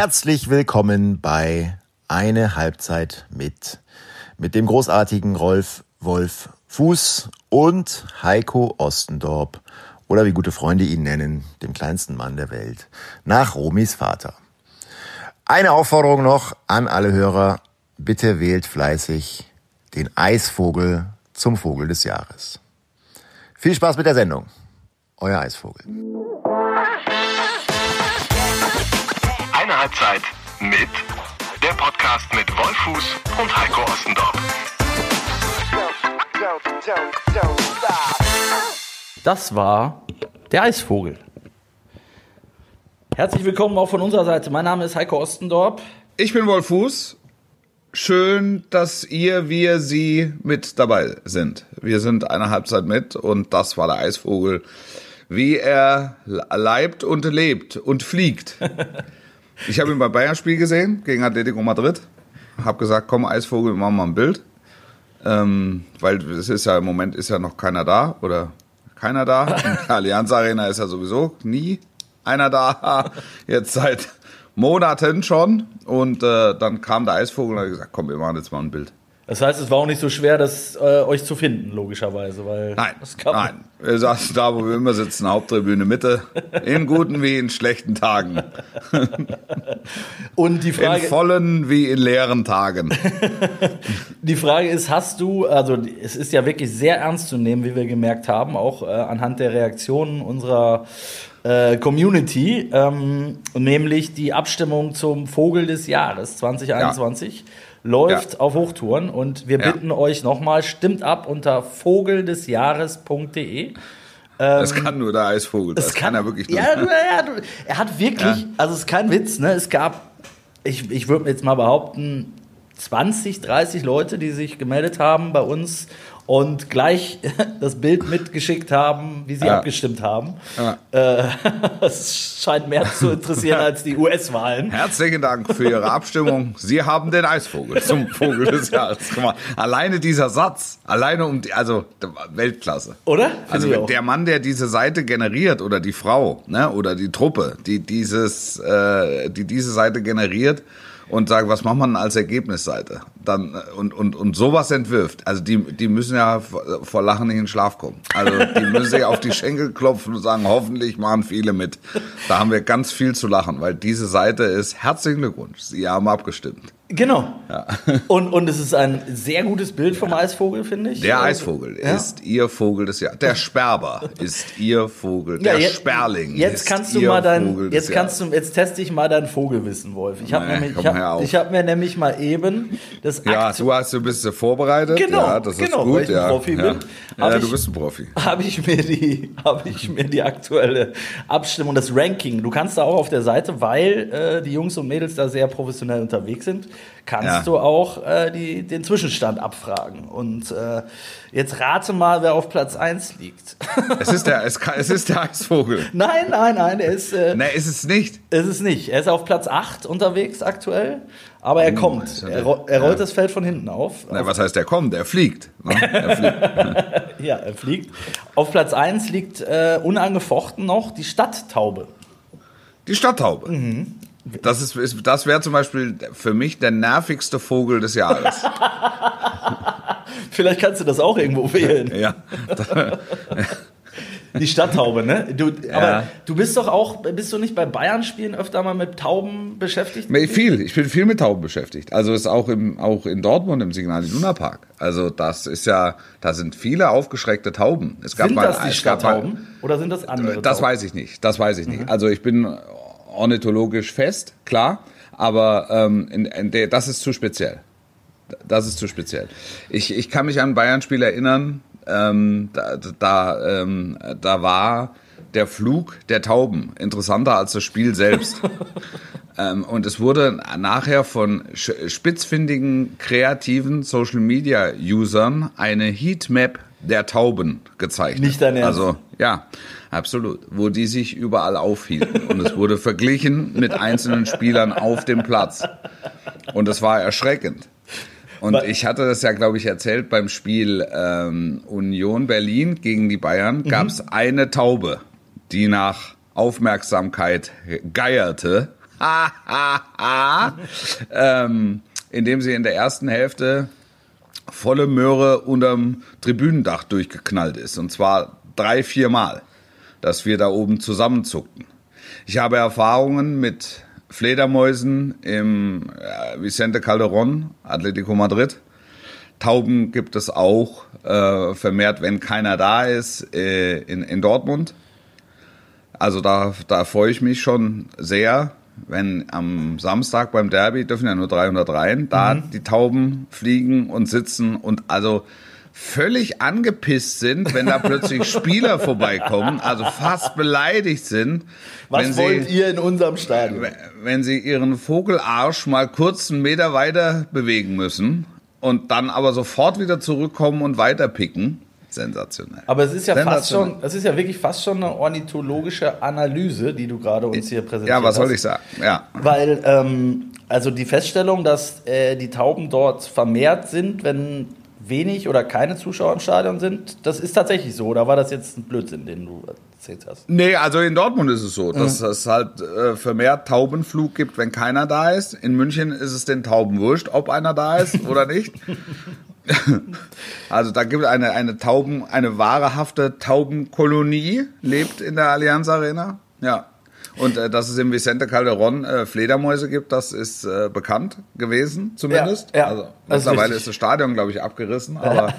Herzlich willkommen bei Eine Halbzeit mit, mit dem großartigen Rolf Wolf Fuß und Heiko Ostendorp oder wie gute Freunde ihn nennen, dem kleinsten Mann der Welt, nach Romis Vater. Eine Aufforderung noch an alle Hörer, bitte wählt fleißig den Eisvogel zum Vogel des Jahres. Viel Spaß mit der Sendung. Euer Eisvogel. Halbzeit mit der Podcast mit Wolfuß und Heiko Ostendorf. Das war der Eisvogel. Herzlich willkommen auch von unserer Seite. Mein Name ist Heiko Ostendorp. Ich bin Wolf Fuß. Schön, dass ihr, wir, sie mit dabei sind. Wir sind eine Halbzeit mit und das war der Eisvogel, wie er leibt und lebt und fliegt. Ich habe ihn beim Bayern-Spiel gesehen gegen Atletico Madrid. Habe gesagt, komm Eisvogel, machen wir mal ein Bild. Ähm, weil es ist ja im Moment ist ja noch keiner da oder keiner da. In der Allianz Arena ist ja sowieso nie einer da. Jetzt seit Monaten schon. Und äh, dann kam der Eisvogel und hat gesagt, komm, wir machen jetzt mal ein Bild. Das heißt, es war auch nicht so schwer, das äh, euch zu finden, logischerweise, weil Nein, nein. Wir saßen da, wo wir immer sitzen, Haupttribüne Mitte, in guten wie in schlechten Tagen, Und die in Frage, vollen wie in leeren Tagen. die Frage ist, hast du, also es ist ja wirklich sehr ernst zu nehmen, wie wir gemerkt haben, auch äh, anhand der Reaktionen unserer äh, Community, ähm, nämlich die Abstimmung zum Vogel des Jahres 2021 läuft Ja. auf Hochtouren und wir Ja. bitten euch nochmal, stimmt ab unter vogeldesjahres.de. Das kann nur der Eisvogel. Das, kann, er wirklich nur. Ja, du, ja er hat wirklich, also es ist kein Witz, ne? Es gab, ich, ich würde jetzt mal behaupten, 20, 30 Leute, die sich gemeldet haben bei uns und gleich das Bild mitgeschickt haben, wie sie Ja. abgestimmt haben. Ja. Äh, Das scheint mehr zu interessieren als die US-Wahlen. Herzlichen Dank für Ihre Abstimmung. Sie haben den Eisvogel zum Vogel des Jahres gemacht. Alleine dieser Satz, alleine um die, also Weltklasse. Oder? Finde Also der Mann, der diese Seite generiert oder die Frau, ne, oder die Truppe, die dieses, äh, die diese Seite generiert und sagt, was macht man als Ergebnisseite? Dann und und und sowas entwirft. Also die die müssen ja vor vor Lachen nicht in den Schlaf kommen. Also die müssen sich auf die Schenkel klopfen und sagen, hoffentlich machen viele mit. Da haben wir ganz viel zu lachen, weil diese Seite ist herzlichen Glückwunsch. Sie haben abgestimmt. Genau. Und, und es ist ein sehr gutes Bild vom Eisvogel, finde ich. Der Also, Eisvogel ja. ist ihr Vogel des Jahres. Der Sperber ist ihr Vogel. Ja, Der jetzt, Sperling Jetzt ist kannst du ihr mal dein, jetzt kannst du, jetzt teste ich mal dein Vogelwissen, Wolf. Ich habe Nee, nämlich, ich hab, ich hab mir nämlich mal eben das Ja, du hast du bist vorbereitet. Genau, ja, das ist genau, gut. weil ich ein ja. Profi ja. bin. Ja, ich- du bist ein Profi. habe ich mir die habe ich mir die aktuelle Abstimmung das Ranking du kannst da auch auf der Seite weil äh, die Jungs und Mädels da sehr professionell unterwegs sind kannst Ja. du auch äh, die, den Zwischenstand abfragen und äh, jetzt rate mal wer auf Platz 1 liegt Es ist der, es, kann, es ist der Eisvogel. nein nein nein er ist äh, Ne, ist es nicht. ist es nicht er ist auf Platz 8 unterwegs aktuell aber er Oh, kommt er, ro- er rollt ja. das Feld von hinten auf Na, was heißt der kommt? Der fliegt. Ne? Er fliegt. ja er fliegt auf Platz 1 liegt äh, unangefochten noch die Stadttaube Die Stadttaube. Mhm. Das, ist, ist, das wäre zum Beispiel für mich der nervigste Vogel des Jahres. Vielleicht kannst du das auch irgendwo wählen. ja. Die Stadttaube, ne? Du, Aber Ja. du bist doch auch, bist du nicht bei Bayern-Spielen öfter mal mit Tauben beschäftigt? Nee, Viel, ich bin viel mit Tauben beschäftigt. Also ist auch im, auch in Dortmund im Signal Iduna Park. Also das ist ja, da sind viele aufgeschreckte Tauben. Es gab Sind mal, das die mal- Stadttauben? Oder sind das andere Das Tauben? weiß ich nicht. Das weiß ich nicht. Also ich bin ornithologisch fest, klar, aber ähm, in, in der, das ist zu speziell. Das ist zu speziell. Ich, ich kann mich an ein Bayern-Spiel erinnern. Ähm, da, da, ähm, da war der Flug der Tauben interessanter als das Spiel selbst. ähm, und es wurde nachher von spitzfindigen, kreativen Social-Media-Usern eine Heatmap der Tauben gezeichnet. Nicht dein Ernst? Also ja, absolut. Wo die sich überall aufhielten. Und es wurde verglichen mit einzelnen Spielern auf dem Platz. Und es war erschreckend. Und Wa- ich hatte das ja, glaube ich, erzählt beim Spiel ähm, Union Berlin gegen die Bayern. Gab es eine Taube, die nach Aufmerksamkeit geierte. ähm, indem sie in der ersten Hälfte volle Möhre unterm Tribünendach durchgeknallt ist. Und zwar drei, vier Mal, dass wir da oben zusammenzuckten. Ich habe Erfahrungen mit Fledermäusen im äh, Vicente Calderón, Atletico Madrid. Tauben gibt es auch äh, vermehrt, wenn keiner da ist, äh, in, in Dortmund. Also da, da freue ich mich schon sehr, wenn am Samstag beim Derby dürfen ja nur 300 rein, da die Tauben fliegen und sitzen und also völlig angepisst sind, wenn da plötzlich Spieler vorbeikommen, also fast beleidigt sind. Was wenn wollt sie, ihr in unserem Stadion? wenn sie ihren Vogelarsch mal kurz einen Meter weiter bewegen müssen und dann aber sofort wieder zurückkommen und weiterpicken. Sensationell. Aber es ist ja fast schon, es ist ja wirklich fast schon eine ornithologische Analyse, die du gerade uns hier präsentierst. Ja, was soll ich sagen? Ja. Weil, ähm, also die Feststellung, dass äh, die Tauben dort vermehrt sind, wenn wenig oder keine Zuschauer im Stadion sind, das ist tatsächlich so. Oder war das jetzt ein Blödsinn, den du erzählt hast? Nee, also in Dortmund ist es so, dass es halt äh, vermehrt Taubenflug gibt, wenn keiner da ist. In München ist es den Tauben wurscht, ob einer da ist oder nicht. also da gibt es eine, eine Tauben, eine wahrhafte Taubenkolonie, lebt in der Allianz Arena. Ja. Und äh, dass es im Vicente Calderón äh, Fledermäuse gibt, das ist äh, bekannt gewesen, zumindest. Ja, ja. Also mittlerweile richtig. ist das Stadion, glaube ich, abgerissen, aber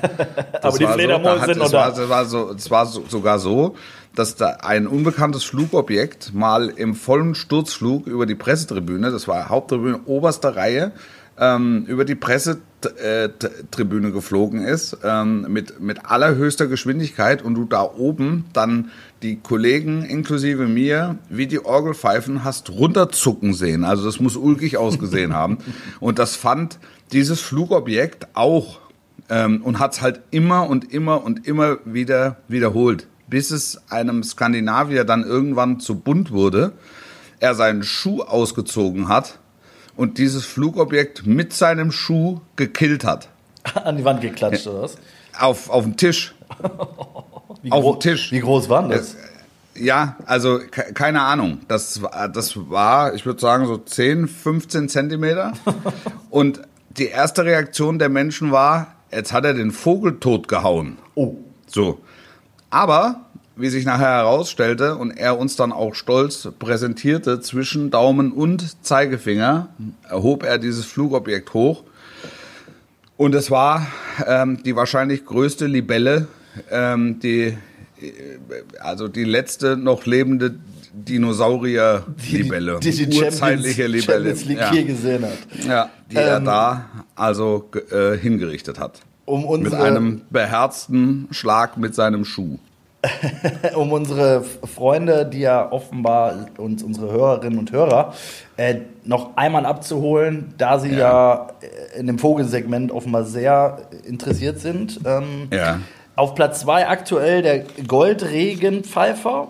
Aber die Fledermäuse so, da hat, sind noch es war, es war, so, es war so, sogar so, dass da ein unbekanntes Flugobjekt mal im vollen Sturzflug über die Pressetribüne, das war Haupttribüne, oberste Reihe, ähm, über die Pressetribüne geflogen ist, ähm, mit, mit allerhöchster Geschwindigkeit und du da oben dann die Kollegen inklusive mir wie die Orgelpfeifen hast runterzucken sehen. Also das muss ulkig ausgesehen haben. Und das fand dieses Flugobjekt auch ähm, und hat es halt immer und immer und immer wieder wiederholt, bis es einem Skandinavier dann irgendwann zu bunt wurde, er seinen Schuh ausgezogen hat und dieses Flugobjekt mit seinem Schuh gekillt hat. An die Wand geklatscht, oder was? Auf, auf den Tisch. Wie Auf dem Tisch. Wie groß waren das? Ja, also ke- keine Ahnung. Das war, das war, ich würde sagen, so 10, 15 Zentimeter. Und die erste Reaktion der Menschen war, jetzt hat er den Vogel tot gehauen. Oh. So. Aber, wie sich nachher herausstellte und er uns dann auch stolz präsentierte, zwischen Daumen und Zeigefinger erhob er dieses Flugobjekt hoch. Und es war ähm, die wahrscheinlich größte Libelle, ähm, die, äh, also die letzte noch lebende Dinosaurier-Libelle. die, die, die urzeitliche Champions, Libelle. Champions League ja. hier gesehen hat. ja, die er Ähm, da also äh, hingerichtet hat. Um Mit unsere, einem beherzten Schlag mit seinem Schuh. um unsere Freunde, die ja offenbar uns, unsere Hörerinnen und Hörer, äh, noch einmal abzuholen, da sie ja, Ja. äh, in dem Vogelsegment offenbar sehr interessiert sind. Ähm, Ja. Auf Platz 2 aktuell der Goldregenpfeifer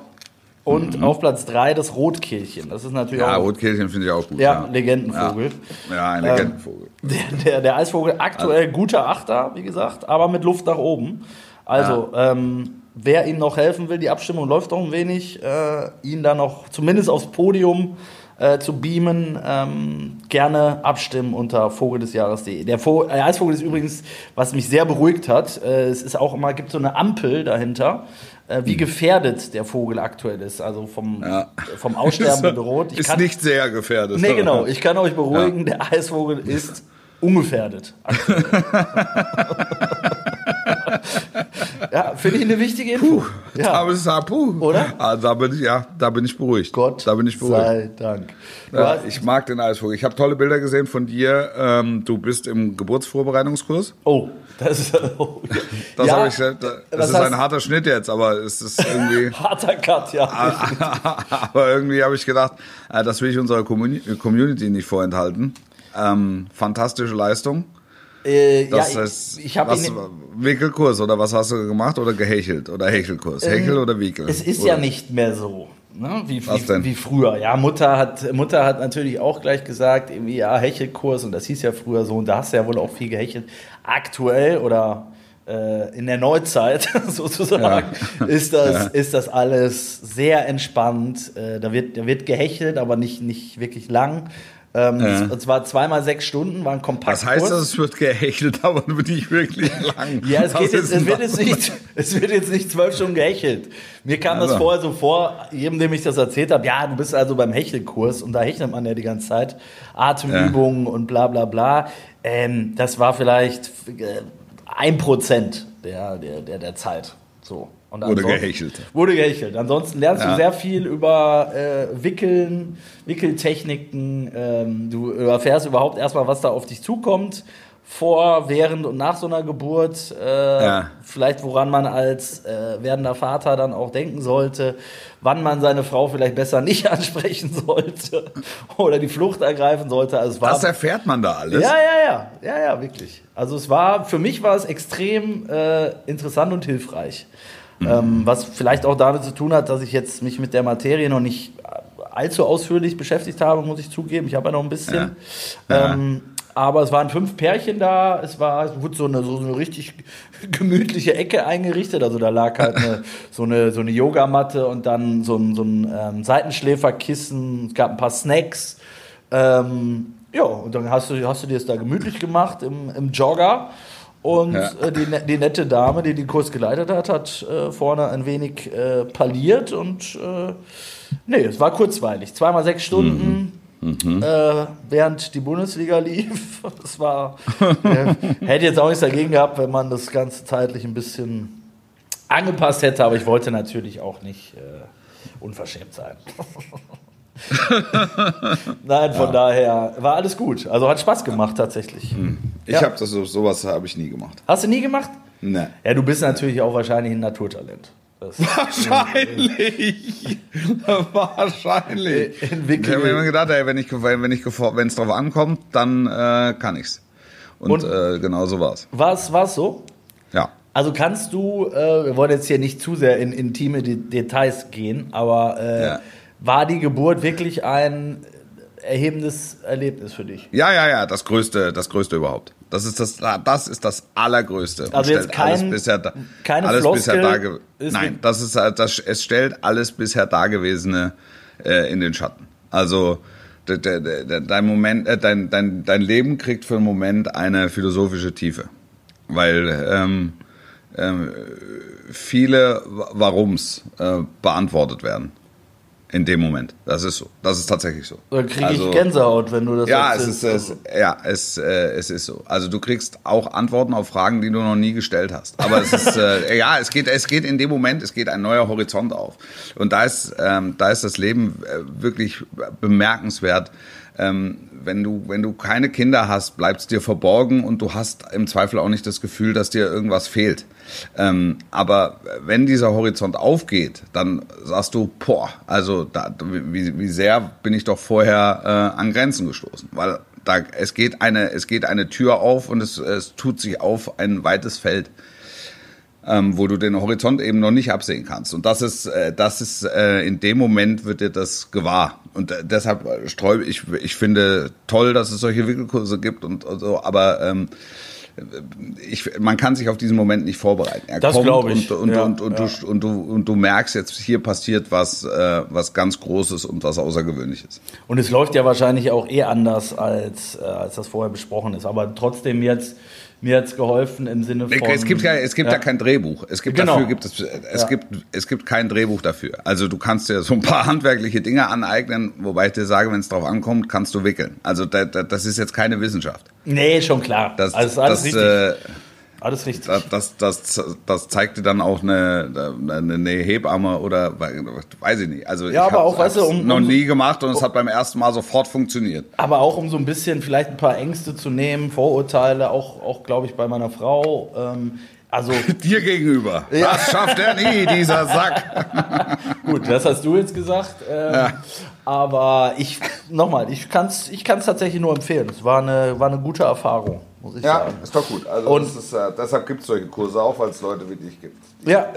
und auf Platz 3 das Rotkehlchen. Das ist natürlich Mhm. Ja, auch Rotkehlchen finde ich auch gut. ja, Legendenvogel. Ja, ja ein Legendenvogel. Der, der, der Eisvogel aktuell guter Achter, wie gesagt, aber mit Luft nach oben. Also, ähm, wer ihm noch helfen will, die Abstimmung läuft noch ein wenig, äh, ihn da noch zumindest aufs Podium äh, zu beamen, ähm, gerne abstimmen unter vogeldesjahres.de. Der, Vo der Eisvogel ist übrigens, was mich sehr beruhigt hat, äh, es ist auch immer, gibt so eine Ampel dahinter, äh, wie gefährdet der Vogel aktuell ist, also vom, Ja. vom Aussterben bedroht. Ich ist kann- nicht sehr gefährdet. Nee, genau. Ich kann euch beruhigen, der Eisvogel ist ungefährdet. ja, finde ich eine wichtige Info. Ja. Aber es ist puh. Oder? Ah, da bin ich, ja, da bin ich beruhigt. Gott da bin ich beruhigt. sei Dank. Ja, ich mag den Eisvogel. Ich habe tolle Bilder gesehen von dir. Ähm, du bist im Geburtsvorbereitungskurs. oh, das ist, oh, Das ja, ich. Das was ist hast- ein harter Schnitt jetzt, aber es ist irgendwie. harter Cut, ja. aber irgendwie habe ich gedacht, äh, das will ich unserer Communi- Community nicht vorenthalten. Ähm, fantastische Leistung. Äh, ja, Das ich, heißt, ich habe was, Wickelkurs oder was hast du gemacht oder gehechelt oder Hechelkurs? Hechel oder Wickel? Ähm, Es ist oder? ja nicht mehr so, ne? wie, wie, wie früher. Ja, Mutter hat, Mutter hat natürlich auch gleich gesagt, irgendwie, ja, Hechelkurs und das hieß ja früher so und da hast du ja wohl auch viel gehechelt. Aktuell oder äh, in der Neuzeit sozusagen, ist, das, ist das alles sehr entspannt. Äh, da, wird, da wird gehechelt, aber nicht, nicht wirklich lang. Ähm, Ja. Es war zweimal sechs Stunden, war ein kompakt. Was heißt das? Es wird gehechelt, aber nicht wirklich lang. Ja, es, geht jetzt, es, wird das? jetzt nicht, es wird jetzt nicht zwölf Stunden gehechelt. Mir kam das Also. vorher so vor, jedem, dem ich das erzählt habe, ja, du bist also beim Hechelkurs und da hechelt man ja die ganze Zeit. Atemübungen und bla bla bla. Ähm, das war vielleicht äh, ein Prozent der, der, der, der Zeit. So. Und Wurde gehechelt. Wurde gehechelt. Ansonsten lernst du Ja. sehr viel über äh, Wickeln, Wickeltechniken. Ähm, du erfährst überhaupt erstmal, was da auf dich zukommt. Vor, während und nach so einer Geburt. Äh, Ja. Vielleicht, woran man als äh, werdender Vater dann auch denken sollte. Wann man seine Frau vielleicht besser nicht ansprechen sollte. Oder die Flucht ergreifen sollte. Also war Das erfährt man da alles. ja, ja, ja, ja, ja, wirklich. Also es war, für mich war es extrem äh, interessant und hilfreich. Ähm, was vielleicht auch damit zu tun hat, dass ich jetzt mich mit der Materie noch nicht allzu ausführlich beschäftigt habe, muss ich zugeben. Ich habe ja noch ein bisschen. Ja. Ähm, aber es waren fünf Pärchen da. Es war, es wurde so eine, so eine richtig gemütliche Ecke eingerichtet. Also da lag halt eine, so eine, so eine Yogamatte und dann so ein, so ein ähm, Seitenschläferkissen. Es gab ein paar Snacks. Ähm, ja, und dann hast du, hast du dir das da gemütlich gemacht im, im Jogger. Und Ja. äh, die, ne- die nette Dame, die den Kurs geleitet hat, hat äh, vorne ein wenig äh, parliert und äh, nee, es war kurzweilig. Zweimal sechs Stunden, Äh, während die Bundesliga lief. Das war, äh, hätte jetzt auch nichts dagegen gehabt, wenn man das Ganze zeitlich ein bisschen angepasst hätte, aber ich wollte natürlich auch nicht unverschämt sein. Nein, von daher war alles gut. Also hat Spaß gemacht tatsächlich. Ich Ja. habe das so, sowas habe ich nie gemacht. Hast du nie gemacht? Ne. Ja, du bist natürlich auch wahrscheinlich ein Naturtalent. Das Wahrscheinlich. Wahrscheinlich. Entwickeln. Ich habe mir immer gedacht, ey, wenn ich wenn ich wenn es drauf ankommt, dann äh, kann ich's. Und, Und- äh, genau so war's. War's, war's so? Ja. Also kannst du, äh, wir wollen jetzt hier nicht zu sehr in intime De Details gehen, aber äh, Ja. War die Geburt wirklich ein erhebendes Erlebnis für dich? Ja, ja, ja, das größte, das größte überhaupt. Das ist das, das ist das allergrößte. Und Also jetzt stellt alles kein- bisher, da, keine alles bisher Floskel dage, ist Nein, das ist, äh, das, es stellt alles bisher dagewesene äh, in den Schatten. Also de, de, de, dein Moment, äh, dein, dein, dein Leben kriegt für einen Moment eine philosophische Tiefe, weil ähm, ähm, viele Wa- Warums äh, beantwortet werden in dem Moment. Das ist so. Das ist tatsächlich so. Oder kriege Also- ich Gänsehaut, wenn du das ja, es ist, es, ja es, äh, es ist so. Also du kriegst auch Antworten auf Fragen, die du noch nie gestellt hast. Aber es ist, äh, ja, es geht, es geht in dem Moment, es geht ein neuer Horizont auf. Und da ist, ähm, da ist das Leben äh, wirklich bemerkenswert. Ähm, wenn du, wenn du keine Kinder hast, bleibt es dir verborgen und du hast im Zweifel auch nicht das Gefühl, dass dir irgendwas fehlt. Ähm, aber wenn dieser Horizont aufgeht, dann sagst du, boah, also da, wie, wie sehr bin ich doch vorher äh, an Grenzen gestoßen, weil da es geht eine es geht eine Tür auf und es, es tut sich auf ein weites Feld ähm, wo du den Horizont eben noch nicht absehen kannst. Und das ist, äh, das ist äh, in dem Moment wird dir das gewahr. Und äh, deshalb äh, sträube ich, ich finde toll, dass es solche Wickelkurse gibt und, und so, aber ähm, ich, man kann sich auf diesen Moment nicht vorbereiten. Er Das kommt glaub ich, Und, und, ja, und, und, ja. du, und, du, und du merkst jetzt, hier passiert was, äh, was ganz Großes und was Außergewöhnliches. Und es läuft ja wahrscheinlich auch eh anders, als, äh, als das vorher besprochen ist. Aber trotzdem jetzt, mir hat's geholfen im Sinne von... Es gibt ja, es gibt ja. Ja. kein Drehbuch. Es gibt Genau. dafür gibt es, es Ja. gibt, es gibt kein Drehbuch dafür. Also du kannst dir so ein paar handwerkliche Dinge aneignen, wobei ich dir sage, wenn es drauf ankommt, kannst du wickeln. Also da, da, das ist jetzt keine Wissenschaft. Nee, schon klar. Das, also alles das, richtig. äh, alles richtig. das, das, das, das zeigt dir dann auch eine, eine, eine Hebamme oder weiß ich nicht. Also Ja, ich aber auch, weißt du, um- noch um- nie gemacht und es hat beim ersten Mal sofort funktioniert. Aber auch um so ein bisschen vielleicht ein paar Ängste zu nehmen, Vorurteile, auch, auch glaube ich, bei meiner Frau. Ähm, also Dir gegenüber. Das schafft er nie, dieser Sack. gut, das hast du jetzt gesagt. Ähm, Aber ich, nochmal, ich kann es ich kann's tatsächlich nur empfehlen. Es war eine, war eine gute Erfahrung, muss ich sagen. ist doch gut. Also ist, äh, deshalb gibt es solche Kurse auch, weil es Leute wie dich gibt. Ja,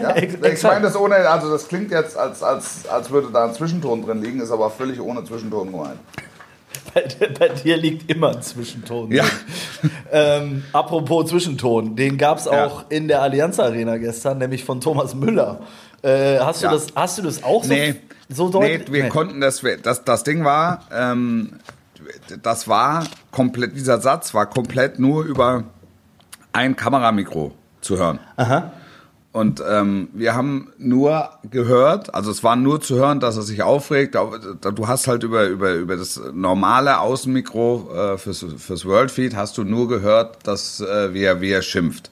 Ja? Ich meine das ohne, also das klingt jetzt, als, als, als würde da ein Zwischenton drin liegen, ist aber völlig ohne Zwischenton gemeint. bei, bei dir liegt immer ein Zwischenton. Ja, ähm, apropos Zwischenton, den gab es Ja. auch in der Allianz Arena gestern, nämlich von Thomas Müller. Äh, hast, du Ja. das, hast du das auch so, Nee, so nee deutlich? wir konnten das, das, das Ding war, ähm, das war komplett, dieser Satz war komplett nur über ein Kameramikro zu hören. Aha. Und ähm, wir haben nur gehört, also es war nur zu hören, dass er sich aufregt. Du hast halt über, über, über das normale Außenmikro äh, fürs, fürs Worldfeed hast du nur gehört, dass äh, wie, er, wie er schimpft.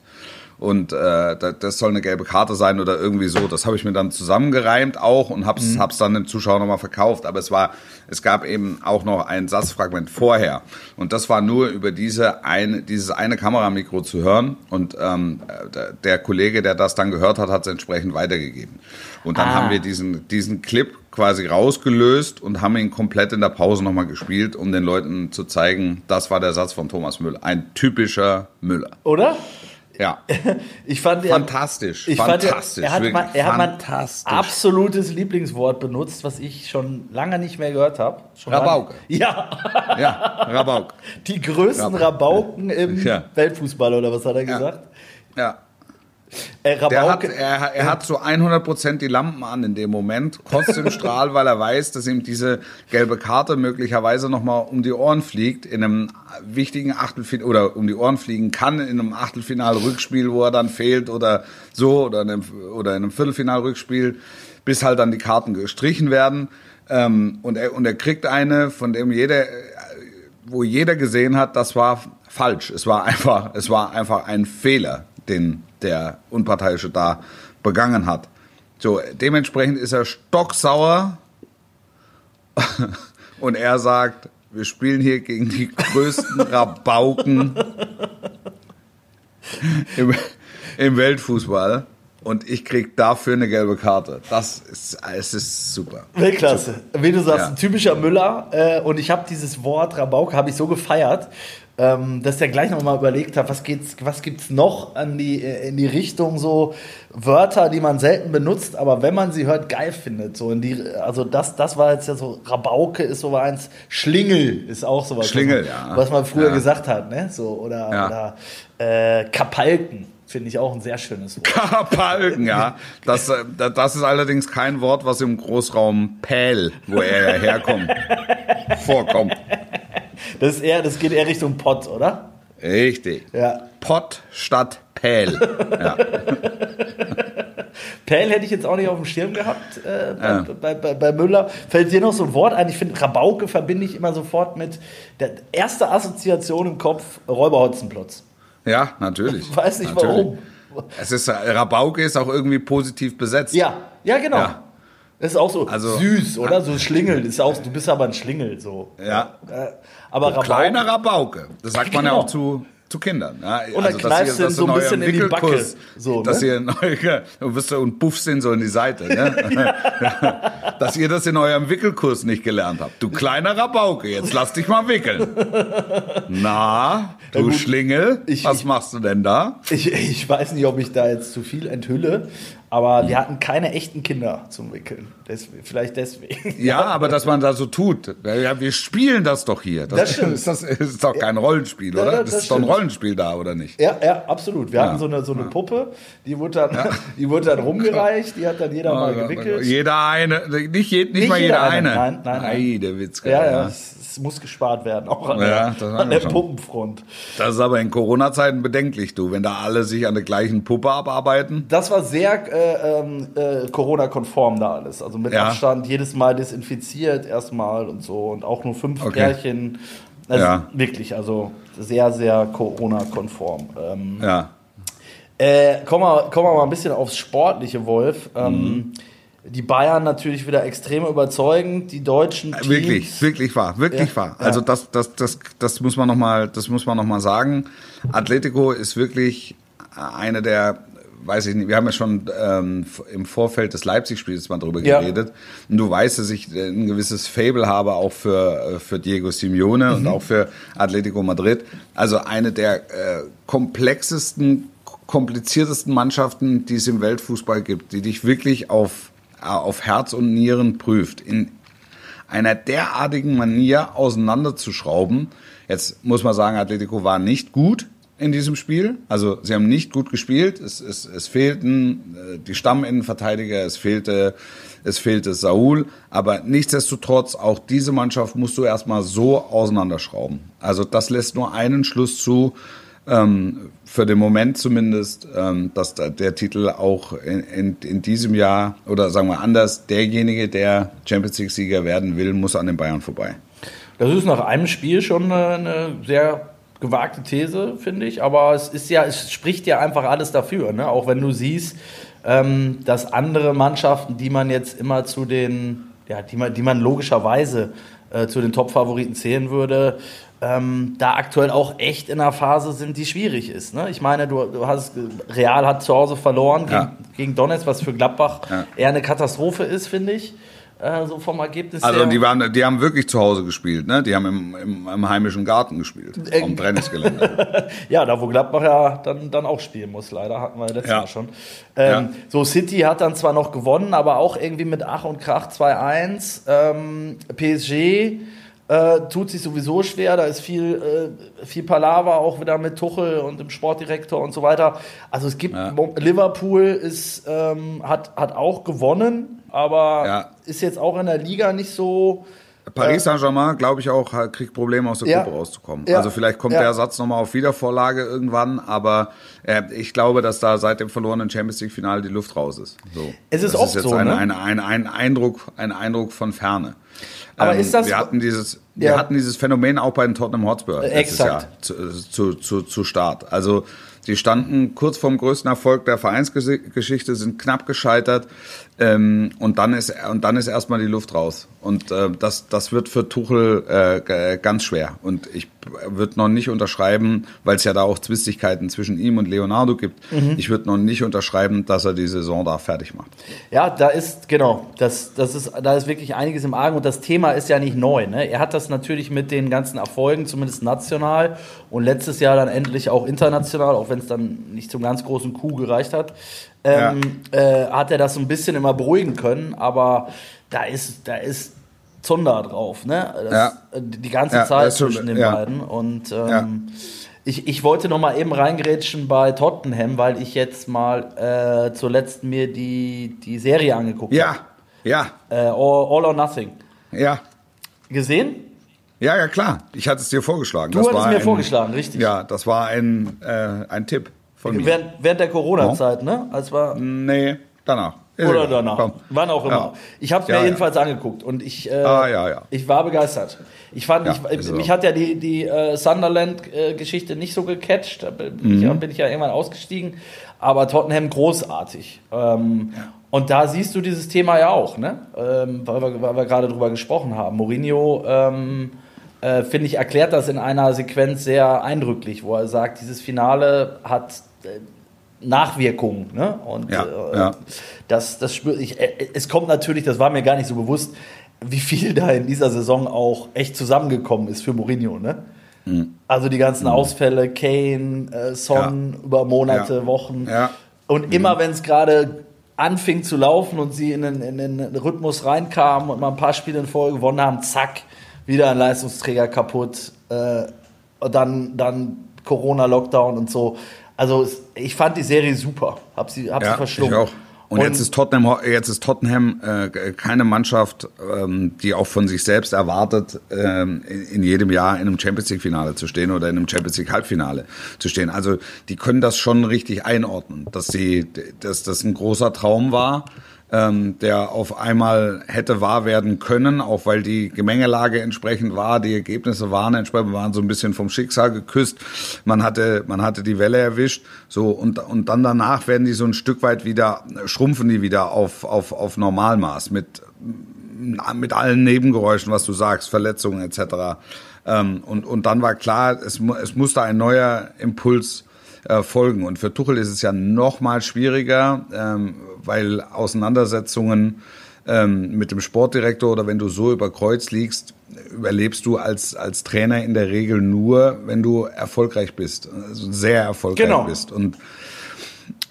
Und äh, da- das soll eine gelbe Karte sein oder irgendwie so. Das habe ich mir dann zusammengereimt auch und hab's, hab's dann dem Zuschauer nochmal verkauft. Aber es war, es gab eben auch noch ein Satzfragment vorher. Und das war nur über diese eine, dieses eine Kameramikro zu hören. Und ähm, der, der Kollege, der das dann gehört hat, hat es entsprechend weitergegeben. Und dann Ah. haben wir diesen, diesen Clip quasi rausgelöst und haben ihn komplett in der Pause nochmal gespielt, um den Leuten zu zeigen, das war der Satz von Thomas Müller. Ein typischer Müller. Oder? Ja. Ich fand Fantastisch, Ich fand, fantastisch, er hat, wirklich mal, er hat mein absolutes Lieblingswort benutzt, was ich schon lange nicht mehr gehört habe. Schon Rabauke. lange- Ja, Ja, Rabauk. die größten Rab- Rabauken im Ja. Weltfußball, oder was hat er Ja. gesagt? Ja. Äh, hat, er, er hat so 100% die Lampen an in dem Moment, kotzt im Strahl, weil er weiß, dass ihm diese gelbe Karte möglicherweise nochmal um die Ohren fliegt, in einem wichtigen Achtelfinale, oder um die Ohren fliegen kann, in einem Achtelfinal-Rückspiel, wo er dann fehlt oder so, oder in einem, oder in einem Viertelfinal-Rückspiel, bis halt dann die Karten gestrichen werden. Ähm, und, er, und er kriegt eine, von dem jeder, wo jeder gesehen hat, das war falsch. Es war einfach, es war einfach ein Fehler, den der Unparteiische da begangen hat. So, dementsprechend ist er stocksauer und er sagt, wir spielen hier gegen die größten Rabauken im, im Weltfußball und ich krieg dafür eine gelbe Karte. Das ist, es ist super. Weltklasse. Wie du sagst, Ja. ein typischer Müller. Äh, und ich habe dieses Wort Rabauke habe ich so gefeiert, ähm, dass der gleich nochmal überlegt hat, was, geht's, was gibt's noch an die, äh, in die Richtung so Wörter, die man selten benutzt, aber wenn man sie hört, geil findet. So in die, also das, das war jetzt ja so, Rabauke ist so eins, Schlingel ist auch sowas. Schlingel, was man, ja. Was man früher Ja. gesagt hat, ne? So, oder, Ja. oder äh, Kapalken. Finde ich auch ein sehr schönes Wort. Karpalken, ja. Das, äh, das ist allerdings kein Wort, was im Großraum Päl, wo er herkommt, vorkommt. Das, ist eher, das geht eher Richtung Pott, oder? Richtig. Ja. Pott statt Päl. Ja. Pell hätte ich jetzt auch nicht auf dem Schirm gehabt äh, bei, Ja. bei, bei, bei Müller. Fällt dir noch so ein Wort ein? Ich finde, Rabauke verbinde ich immer sofort mit der erste Assoziation im Kopf, Räuber Hotzenplotz. ja, natürlich. Ich weiß nicht natürlich. warum. Es ist, Rabauke ist auch irgendwie positiv besetzt. Ja, ja, genau. Ja. Das ist auch so Also- süß, oder? So Schlingel. Ist auch, du bist aber ein Schlingel. So. Ja. Äh, aber Rabauke, Kleiner Rabauke. Das sagt man ja Genau. auch zu, zu Kindern. Ja, Und dann kneifst du so ein bisschen in die Backe. Wickelkurs- So, dass ne? ihr neu, du bist so und puffst ihn so in die Seite. Ne? dass ihr das in eurem Wickelkurs nicht gelernt habt. Du kleiner Rabauke, jetzt lass dich mal wickeln. Na, du gut. Schlingel, Ich- was ich- machst du denn da? ich, ich weiß nicht, ob ich da jetzt zu viel enthülle, aber wir hatten keine echten Kinder zum Wickeln. Deswegen, vielleicht deswegen. Ja, aber dass man da so tut. Ja, wir spielen das doch hier. Das, Das stimmt. ist, das ist doch kein Rollenspiel, Ja, oder? das Das, ist doch ein stimmt. Rollenspiel da, oder nicht? Ja, ja, absolut. Wir Ja. hatten so eine, so eine Puppe, die wurde, dann, die wurde dann rumgereicht, die hat dann jeder mal gewickelt. Jeder eine, nicht, je, nicht, Nicht mal jeder jeder eine. eine. Nein, nein, nein. Ei, der Witz. Ja, ja. Es, muss gespart werden, auch an Ja, der, an der. Puppenfront. Das ist aber in Corona-Zeiten bedenklich, du, wenn da alle sich an der gleichen Puppe abarbeiten. Das war sehr äh, ähm, äh, Corona-konform da alles. Also mit Ja. Abstand jedes Mal desinfiziert erstmal und so und auch nur fünf Okay. Pärchen. Also Ja. wirklich, also sehr, sehr Corona-konform. Ähm, Ja. Äh, kommen, wir, kommen wir mal ein bisschen aufs Sportliche, Wolf. Ähm, Mhm. Die Bayern natürlich wieder extrem überzeugend, die deutschen Teams. Wirklich, wirklich wahr, wirklich Ja, wahr. ja. Also das, das, das, das muss man noch mal, das muss man noch mal sagen. Atletico ist wirklich eine der, weiß ich nicht, wir haben ja schon ähm, im Vorfeld des Leipzig-Spiels mal drüber Ja. geredet. Und du weißt, dass ich äh, ein gewisses Fable habe auch für, äh, für Diego Simeone Mhm. und auch für Atletico Madrid. Also eine der äh, komplexesten, kompliziertesten Mannschaften, die es im Weltfußball gibt, die dich wirklich auf, auf Herz und Nieren prüft. In einer derartigen Manier auseinanderzuschrauben. Jetzt muss man sagen, Atletico war nicht gut in diesem Spiel. Also sie haben nicht gut gespielt. Es, es, es fehlten äh, die Stamminnenverteidiger, es fehlte, es fehlte Saul. Aber nichtsdestotrotz, auch diese Mannschaft musst du erstmal so auseinanderschrauben. Also das lässt nur einen Schluss zu, ähm, für den Moment zumindest, ähm, dass da der Titel auch in, in, in diesem Jahr oder sagen wir anders, derjenige, der Champions League-Sieger werden will, muss an den Bayern vorbei. Das ist nach einem Spiel schon eine, eine sehr gewagte These, finde ich. Aber es ist ja, es spricht ja einfach alles dafür. Ne? Auch wenn du siehst, ähm, dass andere Mannschaften, die man jetzt immer zu den, ja, die man, die man logischerweise äh, zu den Top-Favoriten zählen würde, ähm, da aktuell auch echt in einer Phase sind, die schwierig ist. Ne? Ich meine, du, du hast Real hat zu Hause verloren Ja. gegen, gegen Donetsk, was für Gladbach Ja. eher eine Katastrophe ist, finde ich. Äh, so vom Ergebnis Also her. die, waren, die haben wirklich zu Hause gespielt, ne? Die haben im, im, im heimischen Garten gespielt, Äh, am Trainingsgelände. Ja, da wo Gladbach ja dann, dann auch spielen muss, leider, hatten wir letztes Ja. Mal schon. Ähm. So, City hat dann zwar noch gewonnen, aber auch irgendwie mit Ach und Krach 2-1. Ähm, PSG äh, tut sich sowieso schwer, da ist viel, äh, viel Palaver auch wieder mit Tuchel und dem Sportdirektor und so weiter. Also es gibt, Ja. Liverpool ist, ähm, hat, hat auch gewonnen, aber Ja. ist jetzt auch in der Liga nicht so... Paris Saint-Germain, glaube ich auch, kriegt Probleme aus der Ja. Gruppe rauszukommen. Ja. Also vielleicht kommt Ja. der Satz nochmal auf Wiedervorlage irgendwann, aber äh, ich glaube, dass da seit dem verlorenen Champions League-Finale die Luft raus ist. So. Es ist das oft ist jetzt so, ein, ne? ein, ein, ein, Eindruck, ein Eindruck von Ferne. Ähm, Aber ist das- Wir hatten dieses, wir hatten dieses Phänomen auch bei den Tottenham Hotspur letztes exakt. Jahr zu, zu, zu, zu Start. Also sie standen kurz vorm größten Erfolg der Vereinsgeschichte, sind knapp gescheitert ähm, und dann ist und dann ist erstmal die Luft raus. Und äh, das, das wird für Tuchel äh, g- ganz schwer. Und ich würde noch nicht unterschreiben, weil es ja da auch Zwistigkeiten zwischen ihm und Leonardo gibt. Mhm. Ich würde noch nicht unterschreiben, dass er die Saison da fertig macht. Ja, da ist, genau, das, das ist, da ist wirklich einiges im Argen und das Thema ist ja nicht neu. Ne? Er hat das natürlich mit den ganzen Erfolgen, zumindest national und letztes Jahr dann endlich auch international, auch wenn es dann nicht zum ganz großen Coup gereicht hat, ähm, äh, hat er das so ein bisschen immer beruhigen können, aber da ist, da ist Zunder drauf, ne? Das, Ja. äh, Die ganze Ja, Zeit schon- zwischen den ja. beiden und ähm, Ja. ich, ich wollte noch mal eben reingerätschen bei Tottenham, weil ich jetzt mal äh, zuletzt mir die, die Serie angeguckt Ja, habe. ja, Äh, All, All or Nothing. ja. Gesehen? Ja, ja, klar. Ich hatte es dir vorgeschlagen. Du das hattest mir ein, vorgeschlagen, richtig. Ja, das war ein, äh, ein Tipp von mir. Während, während der Corona-Zeit, ne? Als wir, Nee, danach. Ist oder egal. danach. Komm. Wann auch immer. Ja. Ich habe es mir Ja, ja. jedenfalls angeguckt und ich, äh, Ah, ja, ja. ich war begeistert. Ich fand, Ja, ich, ist so. mich hat ja die, die äh, Sunderland-Geschichte nicht so gecatcht. Da bin, Mhm. ich, bin ich ja irgendwann ausgestiegen. Aber Tottenham großartig. Ähm, Und da siehst du dieses Thema ja auch, ne? Ähm, weil wir, weil wir gerade drüber gesprochen haben. Mourinho, ähm, äh, finde ich, erklärt das in einer Sequenz sehr eindrücklich, wo er sagt, dieses Finale hat äh, Nachwirkungen. Ne? Und Ja, äh, ja. Das, das spüre ich. Äh, Es kommt natürlich, das war mir gar nicht so bewusst, wie viel da in dieser Saison auch echt zusammengekommen ist für Mourinho. Ne? Mhm. Also die ganzen Ausfälle, Kane, äh, Son über Monate, Ja. Wochen. Ja. Und immer wenn es gerade anfing zu laufen und sie in den, in den Rhythmus reinkamen und mal ein paar Spiele in Folge gewonnen haben, zack, wieder ein Leistungsträger kaputt. Äh, dann, dann Corona-Lockdown und so. Also ich fand die Serie super. Hab sie, hab sie Ja, verschlungen. ich auch. Und, jetzt ist Tottenham, jetzt ist Tottenham äh, keine Mannschaft, ähm, die auch von sich selbst erwartet, ähm, in, in jedem Jahr in einem Champions League Finale zu stehen oder in einem Champions League Halbfinale zu stehen. Also die können das schon richtig einordnen, dass sie, dass das ein großer Traum war, ähm, der auf einmal hätte wahr werden können, auch weil die Gemengelage entsprechend war, die Ergebnisse waren entsprechend, waren so ein bisschen vom Schicksal geküsst. Man hatte, man hatte die Welle erwischt, so und und dann danach werden die so ein Stück weit wieder schrumpfen die wieder auf auf auf Normalmaß mit mit allen Nebengeräuschen, was du sagst, Verletzungen etc. Ähm, und und dann war klar, es es musste ein neuer Impuls äh, folgen. Und für Tuchel ist es ja noch mal schwieriger, ähm, weil Auseinandersetzungen ähm, mit dem Sportdirektor oder wenn du so über Kreuz liegst, überlebst du als, als Trainer in der Regel nur, wenn du erfolgreich bist, also sehr erfolgreich Genau. bist. Und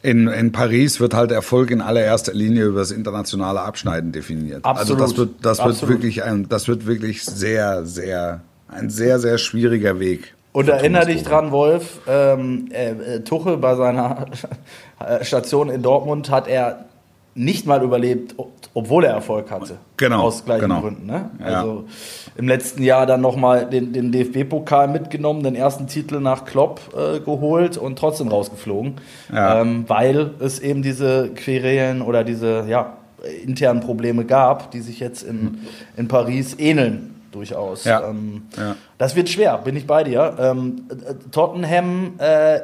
In, in Paris wird halt Erfolg in allererster Linie über das internationale Abschneiden definiert. Absolut. Also das wird, das wird wirklich ein, das wird wirklich sehr, sehr, ein sehr, sehr schwieriger Weg. Und erinnere dich dran, Wolf, ähm, äh, äh, Tuchel bei seiner Station in Dortmund hat er nicht mal überlebt, ob- obwohl er Erfolg hatte. Genau, Aus gleichen genau. Gründen. Ne? Ja. Also im letzten Jahr dann nochmal den, den DFB-Pokal mitgenommen, den ersten Titel nach Klopp äh, geholt und trotzdem rausgeflogen. Ja. Ähm, weil es eben diese Querelen oder diese ja, internen Probleme gab, die sich jetzt in, in Paris ähneln durchaus. Ja. Ähm, Ja. das wird schwer, bin ich bei dir. Ähm, äh, Tottenham, äh,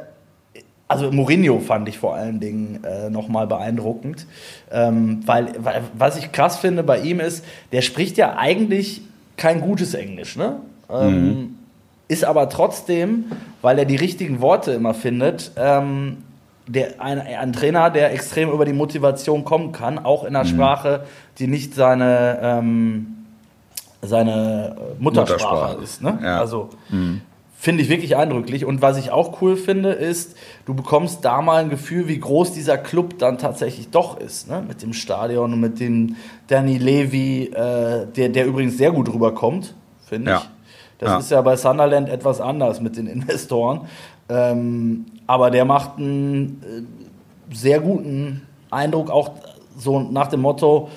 also Mourinho fand ich vor allen Dingen äh, nochmal beeindruckend. Ähm, weil, weil, was ich krass finde bei ihm ist, der spricht ja eigentlich kein gutes Englisch, ne? Ähm, Ist aber trotzdem, weil er die richtigen Worte immer findet, ähm, der, ein, ein Trainer, der extrem über die Motivation kommen kann, auch in einer Sprache, die nicht seine, ähm, seine Muttersprache, Muttersprache. ist. Ne? Ja. Also finde ich wirklich eindrücklich. Und was ich auch cool finde, ist, du bekommst da mal ein Gefühl, wie groß dieser Club dann tatsächlich doch ist. Ne? Mit dem Stadion und mit dem Danny Levy, äh, der, der übrigens sehr gut rüberkommt, finde Ja. ich. Das Ja. ist ja bei Sunderland etwas anders mit den Investoren. Ähm, aber der macht einen äh, sehr guten Eindruck, auch so nach dem Motto,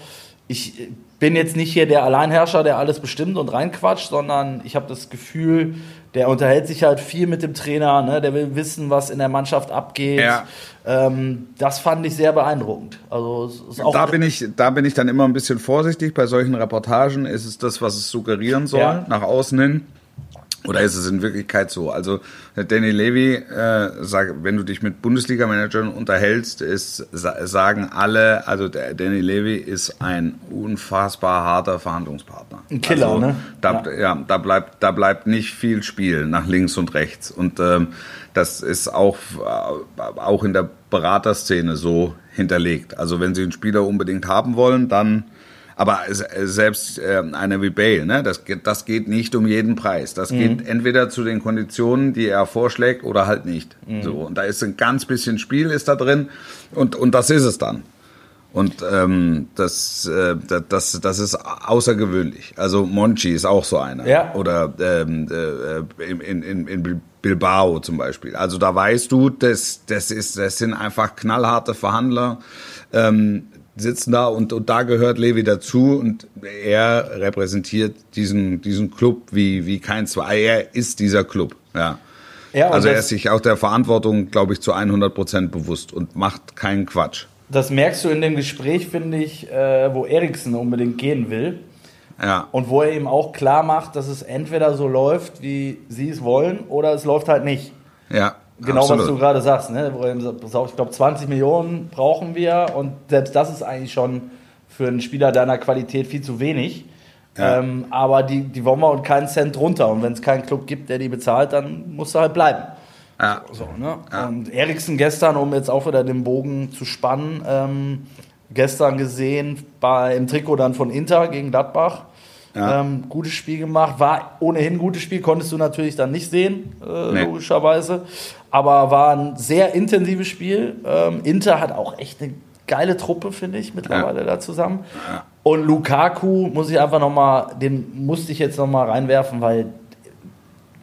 ich äh, bin jetzt nicht hier der Alleinherrscher, der alles bestimmt und reinquatscht, sondern ich habe das Gefühl, der unterhält sich halt viel mit dem Trainer, ne? der will wissen, was in der Mannschaft abgeht. Ja. Ähm, das fand ich sehr beeindruckend. Also da bin ich, da bin ich dann immer ein bisschen vorsichtig. Bei solchen Reportagen ist es das, was es suggerieren soll, Ja. nach außen hin. Oder ist es in Wirklichkeit so? Also Danny Levy, äh, sag, wenn du dich mit Bundesliga-Managern unterhältst, ist, sa sagen alle, also Danny Levy ist ein unfassbar harter Verhandlungspartner. Ein Killer, also, ne? Da, ja. da bleibt, da bleibt nicht viel Spiel nach links und rechts. Und ähm, das ist auch, äh, auch in der Beraterszene so hinterlegt. Also wenn sie einen Spieler unbedingt haben wollen, dann aber se- selbst äh, einer wie Bale, ne, das, geht- das geht nicht um jeden Preis. Das geht entweder zu den Konditionen, die er vorschlägt, oder halt nicht. So, und da ist ein ganz bisschen Spiel ist da drin und, und das ist es dann. Und ähm, das, äh, da- das, das ist außergewöhnlich. Also Monchi ist auch so einer. Ja. Oder ähm, äh, in, in, in- in Bilbao zum Beispiel. Also da weißt du, das, das, ist, das sind einfach knallharte Verhandler. Ähm, sitzen da und, und da gehört Levi dazu und er repräsentiert diesen, diesen Club wie, wie kein zwei. Er ist dieser Club, ja. Ja, also er ist sich auch der Verantwortung, glaube ich, zu 100 Prozent bewusst und macht keinen Quatsch. Das merkst du in dem Gespräch, finde ich, äh, wo Eriksen unbedingt gehen will. Ja, Und wo er ihm auch klar macht, dass es entweder so läuft, wie sie es wollen, oder es läuft halt nicht. ja. Genau, absolut. was du gerade sagst. Ne? Er ich glaube, 20 Millionen brauchen wir und selbst das ist eigentlich schon für einen Spieler deiner Qualität viel zu wenig. Ja. Ähm, aber die, die wollen wir und keinen Cent runter. Und wenn es keinen Club gibt, der die bezahlt, dann musst du halt bleiben. Ja. So, ne? Und Eriksen gestern, um jetzt auch wieder den Bogen zu spannen, ähm, gestern gesehen bei, im Trikot dann von Inter gegen Gladbach. Ja. Ähm, gutes Spiel gemacht, war ohnehin ein gutes Spiel, konntest du natürlich dann nicht sehen, äh, Nee. logischerweise. Aber war ein sehr intensives Spiel. Ähm, Inter hat auch echt eine geile Truppe, finde ich, mittlerweile da zusammen. Und Lukaku muss ich einfach nochmal, den musste ich jetzt nochmal reinwerfen, weil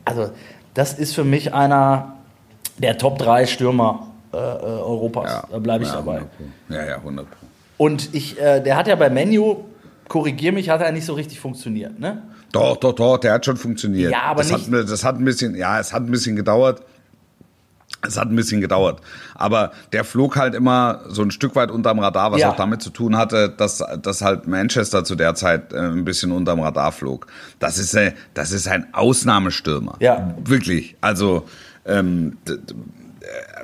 also das ist für mich einer der Top 3 Stürmer äh, äh, Europas. Ja. Da bleibe ich ja, dabei. 100 Pro. Ja, ja, 100 Pro. Und ich, äh, der hat ja bei Menu, korrigier mich, hat er nicht so richtig funktioniert, ne? Doch, doch, doch, der hat schon funktioniert. Ja, aber das nicht- Hat, das hat ein bisschen, ja, es hat ein bisschen gedauert. Es hat ein bisschen gedauert. Aber der flog halt immer so ein Stück weit unterm Radar, was Ja. auch damit zu tun hatte, dass, dass halt Manchester zu der Zeit äh, ein bisschen unterm Radar flog. Das ist, äh, das ist ein Ausnahmestürmer. Ja. Wirklich. Also, ähm, äh,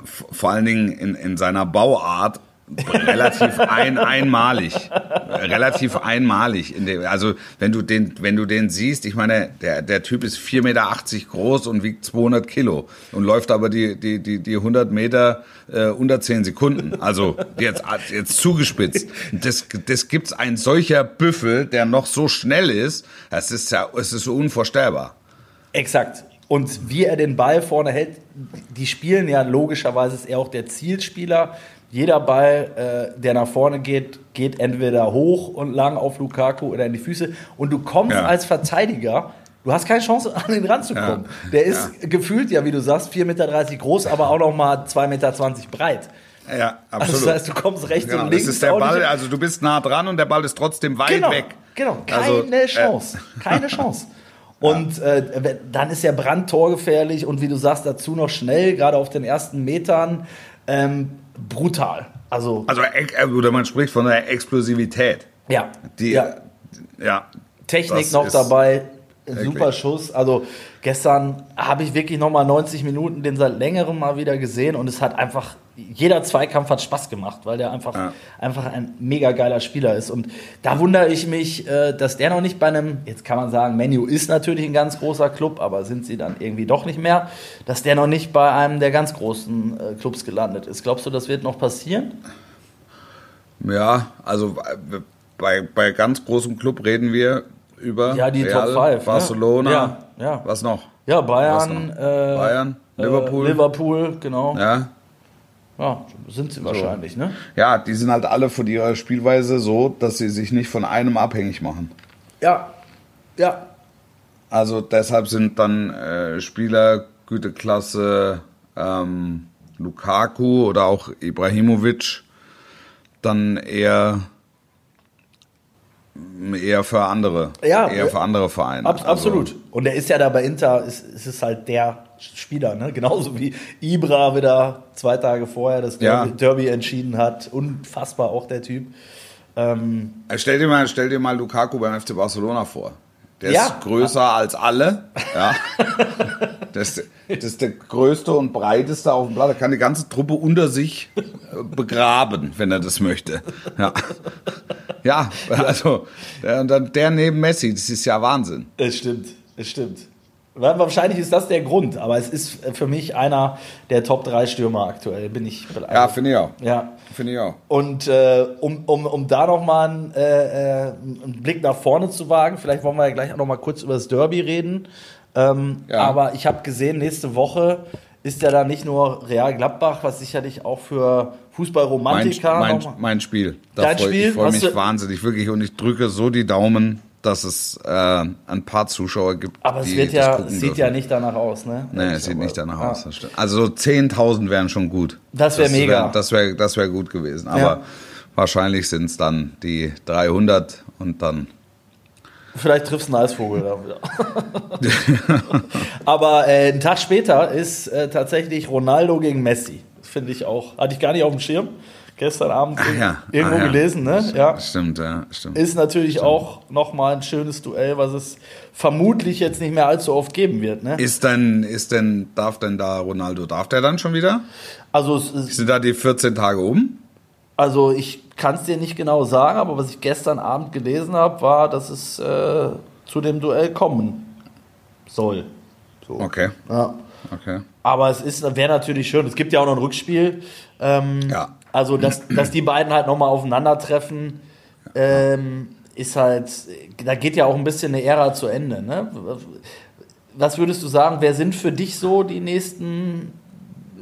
vor allen Dingen in, in seiner Bauart relativ ein, einmalig. Relativ einmalig. In dem, also wenn du den, wenn du den siehst, ich meine, der, der Typ ist 4,80 Meter groß und wiegt 200 Kilo und läuft aber die, die, die, die 100 Meter äh, unter 10 Sekunden. Also jetzt, jetzt zugespitzt. Das, das gibt's ein solcher Büffel, der noch so schnell ist, das ist ja, es ist unvorstellbar. Exakt. Und wie er den Ball vorne hält, die spielen ja logischerweise, ist er auch der Zielspieler. Jeder Ball, äh, der nach vorne geht, geht entweder hoch und lang auf Lukaku oder in die Füße. Und du kommst Ja. als Verteidiger, du hast keine Chance, an ihn ranzukommen. Ja. Der ist gefühlt, ja, wie du sagst, 4,30 Meter groß, aber auch noch mal 2,20 Meter breit. Ja, Also absolut. das heißt, du kommst rechts genau, und links. das ist der Ball, also du bist nah dran und der Ball ist trotzdem weit genau, weg. Genau, keine Also, äh, Chance. Keine Chance. Und äh, dann ist der Brand torgefährlich und wie du sagst, dazu noch schnell, gerade auf den ersten Metern, ähm, brutal. Also, Also, ex- äh, oder man spricht von der Explosivität. ja, Die, ja. ja. Technik noch dabei, super Schuss. Also gestern habe ich wirklich noch mal 90 Minuten den seit längerem mal wieder gesehen und es hat einfach, jeder Zweikampf hat Spaß gemacht, weil der einfach, Ja. einfach ein mega geiler Spieler ist. Und da wundere ich mich, äh, dass der noch nicht bei einem, jetzt kann man sagen, Menu ist natürlich ein ganz großer Club, aber sind sie dann irgendwie doch nicht mehr, dass der noch nicht bei einem der ganz großen äh, Clubs gelandet ist. Glaubst du, das wird noch passieren? Ja, also äh, bei, bei ganz großem Club reden wir über Ja, die Real, Top Five, ne? Barcelona. Ja, ja. Was noch? Ja, Bayern, noch? äh, Bayern, äh, Liverpool. Liverpool, genau. Ja. Ja, sind sie wahrscheinlich, ne? ja, die sind halt alle von ihrer Spielweise so, dass sie sich nicht von einem abhängig machen. Ja, ja, Also deshalb sind dann äh, Spieler Güteklasse ähm, Lukaku oder auch Ibrahimovic dann eher eher für andere, Ja, eher für andere Vereine. ab, Also, absolut. Und er ist ja da bei Inter, ist, ist es halt der Spieler, ne? Genauso wie Ibra wieder zwei Tage vorher das Ja. Derby, entschieden hat. Unfassbar auch der Typ. Ähm, Äh, Stell dir mal, stell dir mal Lukaku beim FC Barcelona vor. Der Ja. ist größer als alle. Ja. Das, das ist der größte und breiteste auf dem Blatt. Er kann die ganze Truppe unter sich äh, begraben, wenn er das möchte. Ja, ja also der, und dann der neben Messi, das ist ja Wahnsinn. es stimmt, es stimmt. Wa- Wahrscheinlich ist das der Grund, aber es ist für mich einer der Top 3 Stürmer aktuell, bin ich Ja, finde ich auch. Ja. Finde ich auch. Und äh, um, um, um da nochmal einen, äh, äh, einen Blick nach vorne zu wagen, vielleicht wollen wir ja gleich auch nochmal kurz über das Derby reden. Ähm, Ja. Aber ich habe gesehen, nächste Woche ist ja da nicht nur Real Gladbach, was sicherlich auch für Mein, Fußballromantiker mein, nochmal- mein Spiel. Da Dein freu, Spiel? Ich freue mich du- wahnsinnig, wirklich. Und ich drücke so die Daumen, dass es äh, ein paar Zuschauer gibt, Aber es wird ja, sieht dürfen. ja nicht danach aus, ne? Nee, es sieht nicht danach Ja. aus. Also so 10.000 wären schon gut. Das wär mega. Wär, das wäre das wär gut gewesen. Aber Ja. wahrscheinlich sind es dann die 300 und dann. Vielleicht triffst du einen Eisvogel da wieder. Aber äh, einen Tag später ist äh, tatsächlich Ronaldo gegen Messi. Finde ich auch. Hatte ich gar nicht auf dem Schirm. Gestern Abend Ach ja, irgendwo ach ja. gelesen, ne? Ja. Stimmt, ja, stimmt. Ist natürlich auch nochmal ein schönes Duell, was es vermutlich jetzt nicht mehr allzu oft geben wird. Ne? Ist denn, ist denn, darf denn da Ronaldo, darf der dann schon wieder? Also, es ist, Sind da die 14 Tage um? also ich kann es dir nicht genau sagen, aber was ich gestern Abend gelesen habe, war, dass es äh, zu dem Duell kommen soll. So. Okay, Ja. okay. Aber es ist, wäre natürlich schön. Es gibt ja auch noch ein Rückspiel. Ähm, Ja. Also, dass, dass die beiden halt nochmal aufeinandertreffen, ähm, ist halt, da geht ja auch ein bisschen eine Ära zu Ende. Ne? Was würdest du sagen, wer sind für dich so die nächsten,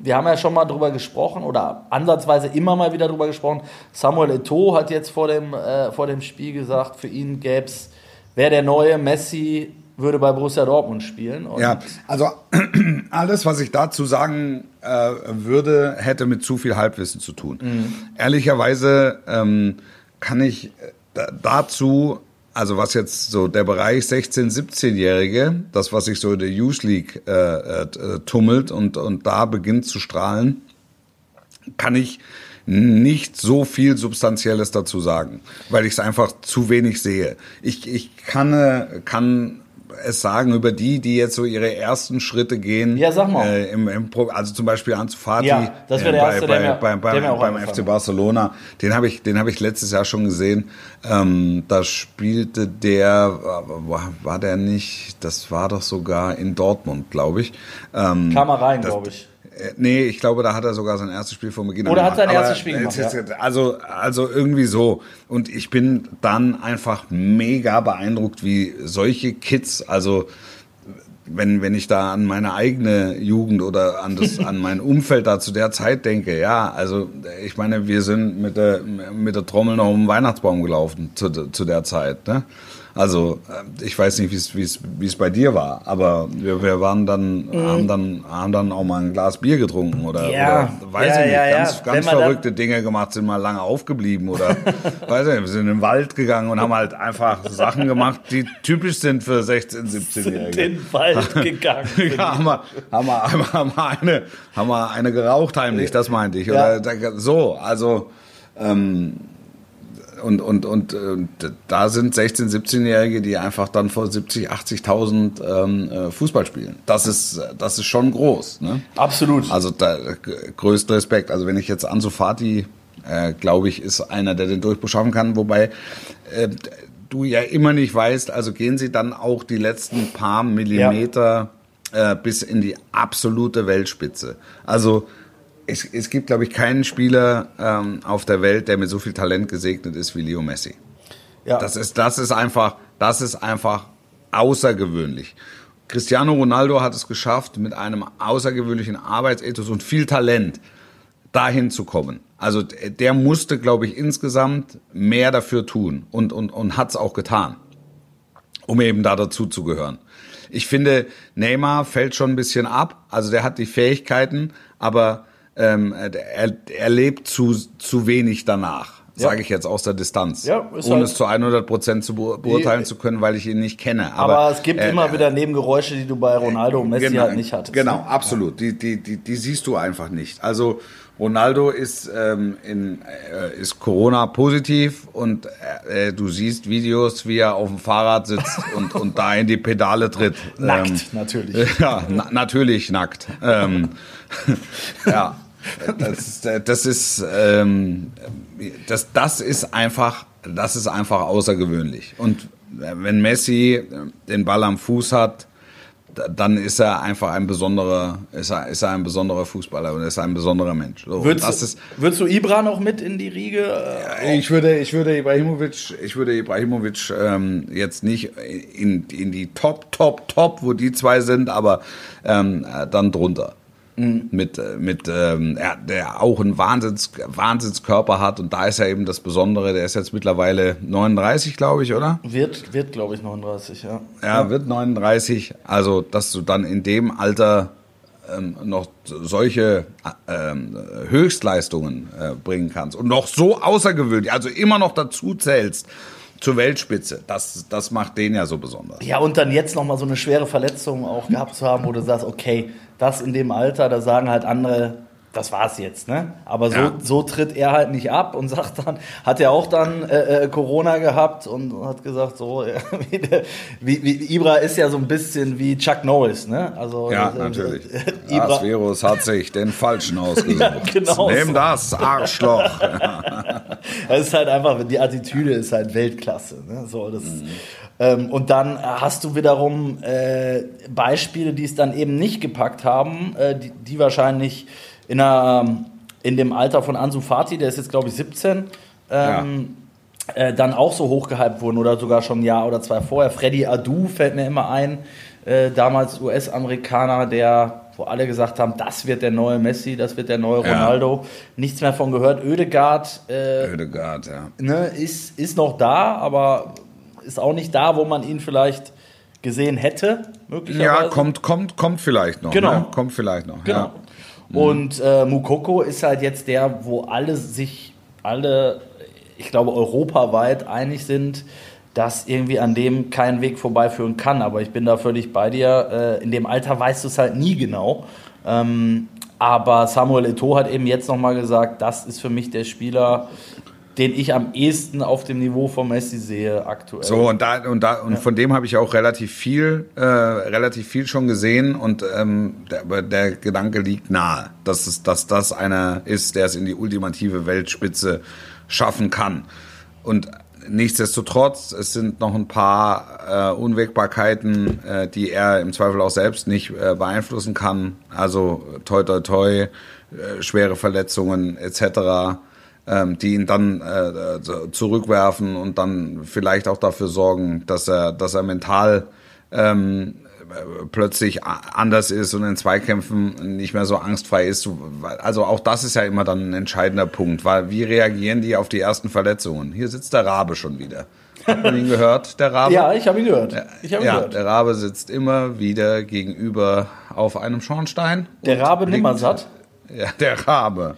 wir haben ja schon mal drüber gesprochen oder ansatzweise immer mal wieder drüber gesprochen. Samuel Eto'o hat jetzt vor dem, äh, vor dem Spiel gesagt, für ihn gäbe es, wer der neue Messi würde bei Borussia Dortmund spielen. Ja, also alles, was ich dazu sagen äh, würde, hätte mit zu viel Halbwissen zu tun. Ehrlicherweise ähm, kann ich äh, da- dazu, also was jetzt so der Bereich 16-, 17-Jährige, das, was sich so in der Youth League äh, äh, tummelt und, und da beginnt zu strahlen, kann ich nicht so viel Substanzielles dazu sagen, weil ich es einfach zu wenig sehe. Ich, ich kann, äh, kann es sagen über die, die jetzt so ihre ersten Schritte gehen. Ja, sag mal. Äh, im, im Pro, also zum Beispiel Ansu Fati Ja, das wär der äh, Erste, bei, der mir- bei, der beim FC. Barcelona. Den habe ich, den habe ich letztes Jahr schon gesehen. Ähm, da spielte der, war, war der nicht? Das war doch sogar in Dortmund, glaube ich. Ähm, kam er rein, glaube ich. Äh, Nee, ich glaube, da hat er sogar sein erstes Spiel von Beginn an Oder hat sein erstes Spiel gemacht, ist- Also, also irgendwie so. Und ich bin dann einfach mega beeindruckt, wie solche Kids, also wenn, wenn ich da an meine eigene Jugend oder an das, an mein Umfeld da zu der Zeit denke, ja, also ich meine, wir sind mit der, mit der Trommel noch um den Weihnachtsbaum gelaufen zu, zu der Zeit. Ne? Also äh, ich weiß nicht, wie es bei dir war, aber wir, wir waren dann Mhm. haben dann haben dann auch mal ein Glas Bier getrunken oder, Ja. oder weiß Ja, ich nicht, ja, ganz ganz verrückte Dinge gemacht, sind mal lange aufgeblieben oder weiß ich nicht, wir sind in den Wald gegangen und haben halt einfach Sachen gemacht, die typisch sind für 16, 17-Jährige. in den Wald gegangen. Ja, haben wir, haben wir, haben wir, eine, haben wir eine geraucht heimlich, das meinte ich. Oder so, also ähm, und, und, und, und da sind 16-, 17-Jährige, die einfach dann vor 70, 80.000 ähm, äh, Fußball spielen. Das ist, das ist schon groß. Ne? Absolut. Also da, g- größten Respekt. Also wenn ich jetzt Ansu Fati, äh, glaube ich, ist einer, der den Durchbruch schaffen kann. Wobei äh, du ja immer nicht weißt, also gehen sie dann auch die letzten paar Millimeter äh, bis in die absolute Weltspitze. Also es, es gibt, glaube ich, keinen Spieler ähm, auf der Welt, der mit so viel Talent gesegnet ist wie Leo Messi. ja. Das ist, das ist einfach, das ist einfach außergewöhnlich. Cristiano Ronaldo hat es geschafft, mit einem außergewöhnlichen Arbeitsethos und viel Talent dahin zu kommen. Also der musste, glaube ich, insgesamt mehr dafür tun und, und, und hat es auch getan, um eben da dazu zu gehören. Ich finde, Neymar fällt schon ein bisschen ab. Also der hat die Fähigkeiten, aber ähm, er, er lebt zu, zu wenig danach, sage ich jetzt aus der Distanz. Ja, ohne halt- es zu 100 Prozent zu beur- beurteilen Die- zu können, weil ich ihn nicht kenne. aber, Aber, es gibt äh, immer wieder Nebengeräusche, die du bei Ronaldo und Messi genau, halt nicht hattest. Genau, ne? absolut. Die, die, die, die siehst du einfach nicht. Also Ronaldo ist, ähm, in, äh, ist Corona-positiv und äh, du siehst Videos, wie er auf dem Fahrrad sitzt und, und da in die Pedale tritt. Nackt, Ähm, natürlich. ja, na, natürlich nackt. Ähm, ja, das, ist- das ist ähm, das, das ist einfach, das ist einfach außergewöhnlich. Und wenn Messi den Ball am Fuß hat, dann ist er einfach ein besonderer, ist er, ist er ein besonderer Fußballer und ist ein besonderer Mensch. So, Würdest, das ist, würdest du Ibra noch mit in die Riege? äh, ich würde, ich würde Ibrahimovic, ich würde Ibrahimovic ähm, jetzt nicht in, in die Top, Top, Top, wo die zwei sind, aber ähm, äh, dann drunter. Mit, äh, mit ähm, er, der auch einen Wahnsinns, Wahnsinnskörper hat und da ist ja eben das Besondere, der ist jetzt mittlerweile 39, glaube ich, oder? Wird, wird glaube ich, 39, ja. Ja, wird 39. Also, dass du dann in dem Alter ähm, noch solche äh, ähm, Höchstleistungen äh, bringen kannst und noch so außergewöhnlich, also immer noch dazu zählst zur Weltspitze, das, das macht den ja so besonders. Ja, und dann jetzt nochmal so eine schwere Verletzung auch gehabt zu haben, wo du sagst, okay, das in dem Alter, da sagen halt andere, das war's jetzt, ne? Aber so, Ja. so tritt er halt nicht ab und sagt dann, hat er auch dann äh, äh, Corona gehabt und hat gesagt, so, ja, wie, der, wie, wie Ibra ist ja so ein bisschen wie Chuck Norris, ne? Also, Ja, äh, natürlich. äh, Das Ibra, Virus hat sich den Falschen ausgesucht. Ja, genau Nimm so. das, Arschloch. Das ist halt einfach, die Attitüde ist halt Weltklasse. Ne? So, das, ähm, und dann hast du wiederum äh, Beispiele, die es dann eben nicht gepackt haben, äh, die, die wahrscheinlich in, einer, in dem Alter von Ansu Fati, der ist jetzt glaube ich 17, ähm, äh, dann auch so hochgehypt wurden oder sogar schon ein Jahr oder zwei vorher. Freddy Adu fällt mir immer ein, äh, damals US-Amerikaner, der, wo alle gesagt haben, das wird der neue Messi, das wird der neue Ja. Ronaldo. Nichts mehr von gehört. Oedegaard äh, Ödegard, ja. ne, ist, ist noch da, aber ist auch nicht da, wo man ihn vielleicht gesehen hätte, möglicherweise. Ja, kommt, kommt, kommt vielleicht noch. Genau. Ne? Kommt vielleicht noch. Genau. Ja. Und äh, Mukoko ist halt jetzt der, wo alle sich, alle, ich glaube, europaweit einig sind, dass irgendwie an dem kein Weg vorbeiführen kann. Aber ich bin da völlig bei dir. Äh, in dem Alter weißt du es halt nie genau. Ähm, aber Samuel Eto'o hat eben jetzt nochmal gesagt, das ist für mich der Spieler, den ich am ehesten auf dem Niveau von Messi sehe aktuell. So, und da, und da, und von dem habe ich auch relativ viel, äh, relativ viel schon gesehen und ähm, der, der Gedanke liegt nahe, dass, es, dass das einer ist, der es in die ultimative Weltspitze schaffen kann. Und nichtsdestotrotz, es sind noch ein paar äh, Unwägbarkeiten, äh, die er im Zweifel auch selbst nicht äh, beeinflussen kann. Also toi toi toi, äh, schwere Verletzungen etc ähm, die ihn dann äh, zurückwerfen und dann vielleicht auch dafür sorgen, dass er, dass er mental ähm, plötzlich anders ist und in Zweikämpfen nicht mehr so angstfrei ist. Also auch das ist ja immer dann ein entscheidender Punkt, weil wie reagieren die auf die ersten Verletzungen? Hier sitzt der Rabe schon wieder. Hat man ihn gehört, der Rabe? Ja, ich habe ihn gehört. Ich hab ihn ja, gehört. der Rabe sitzt immer wieder gegenüber auf einem Schornstein. Der Rabe Nimmersatt. Ja, der Rabe.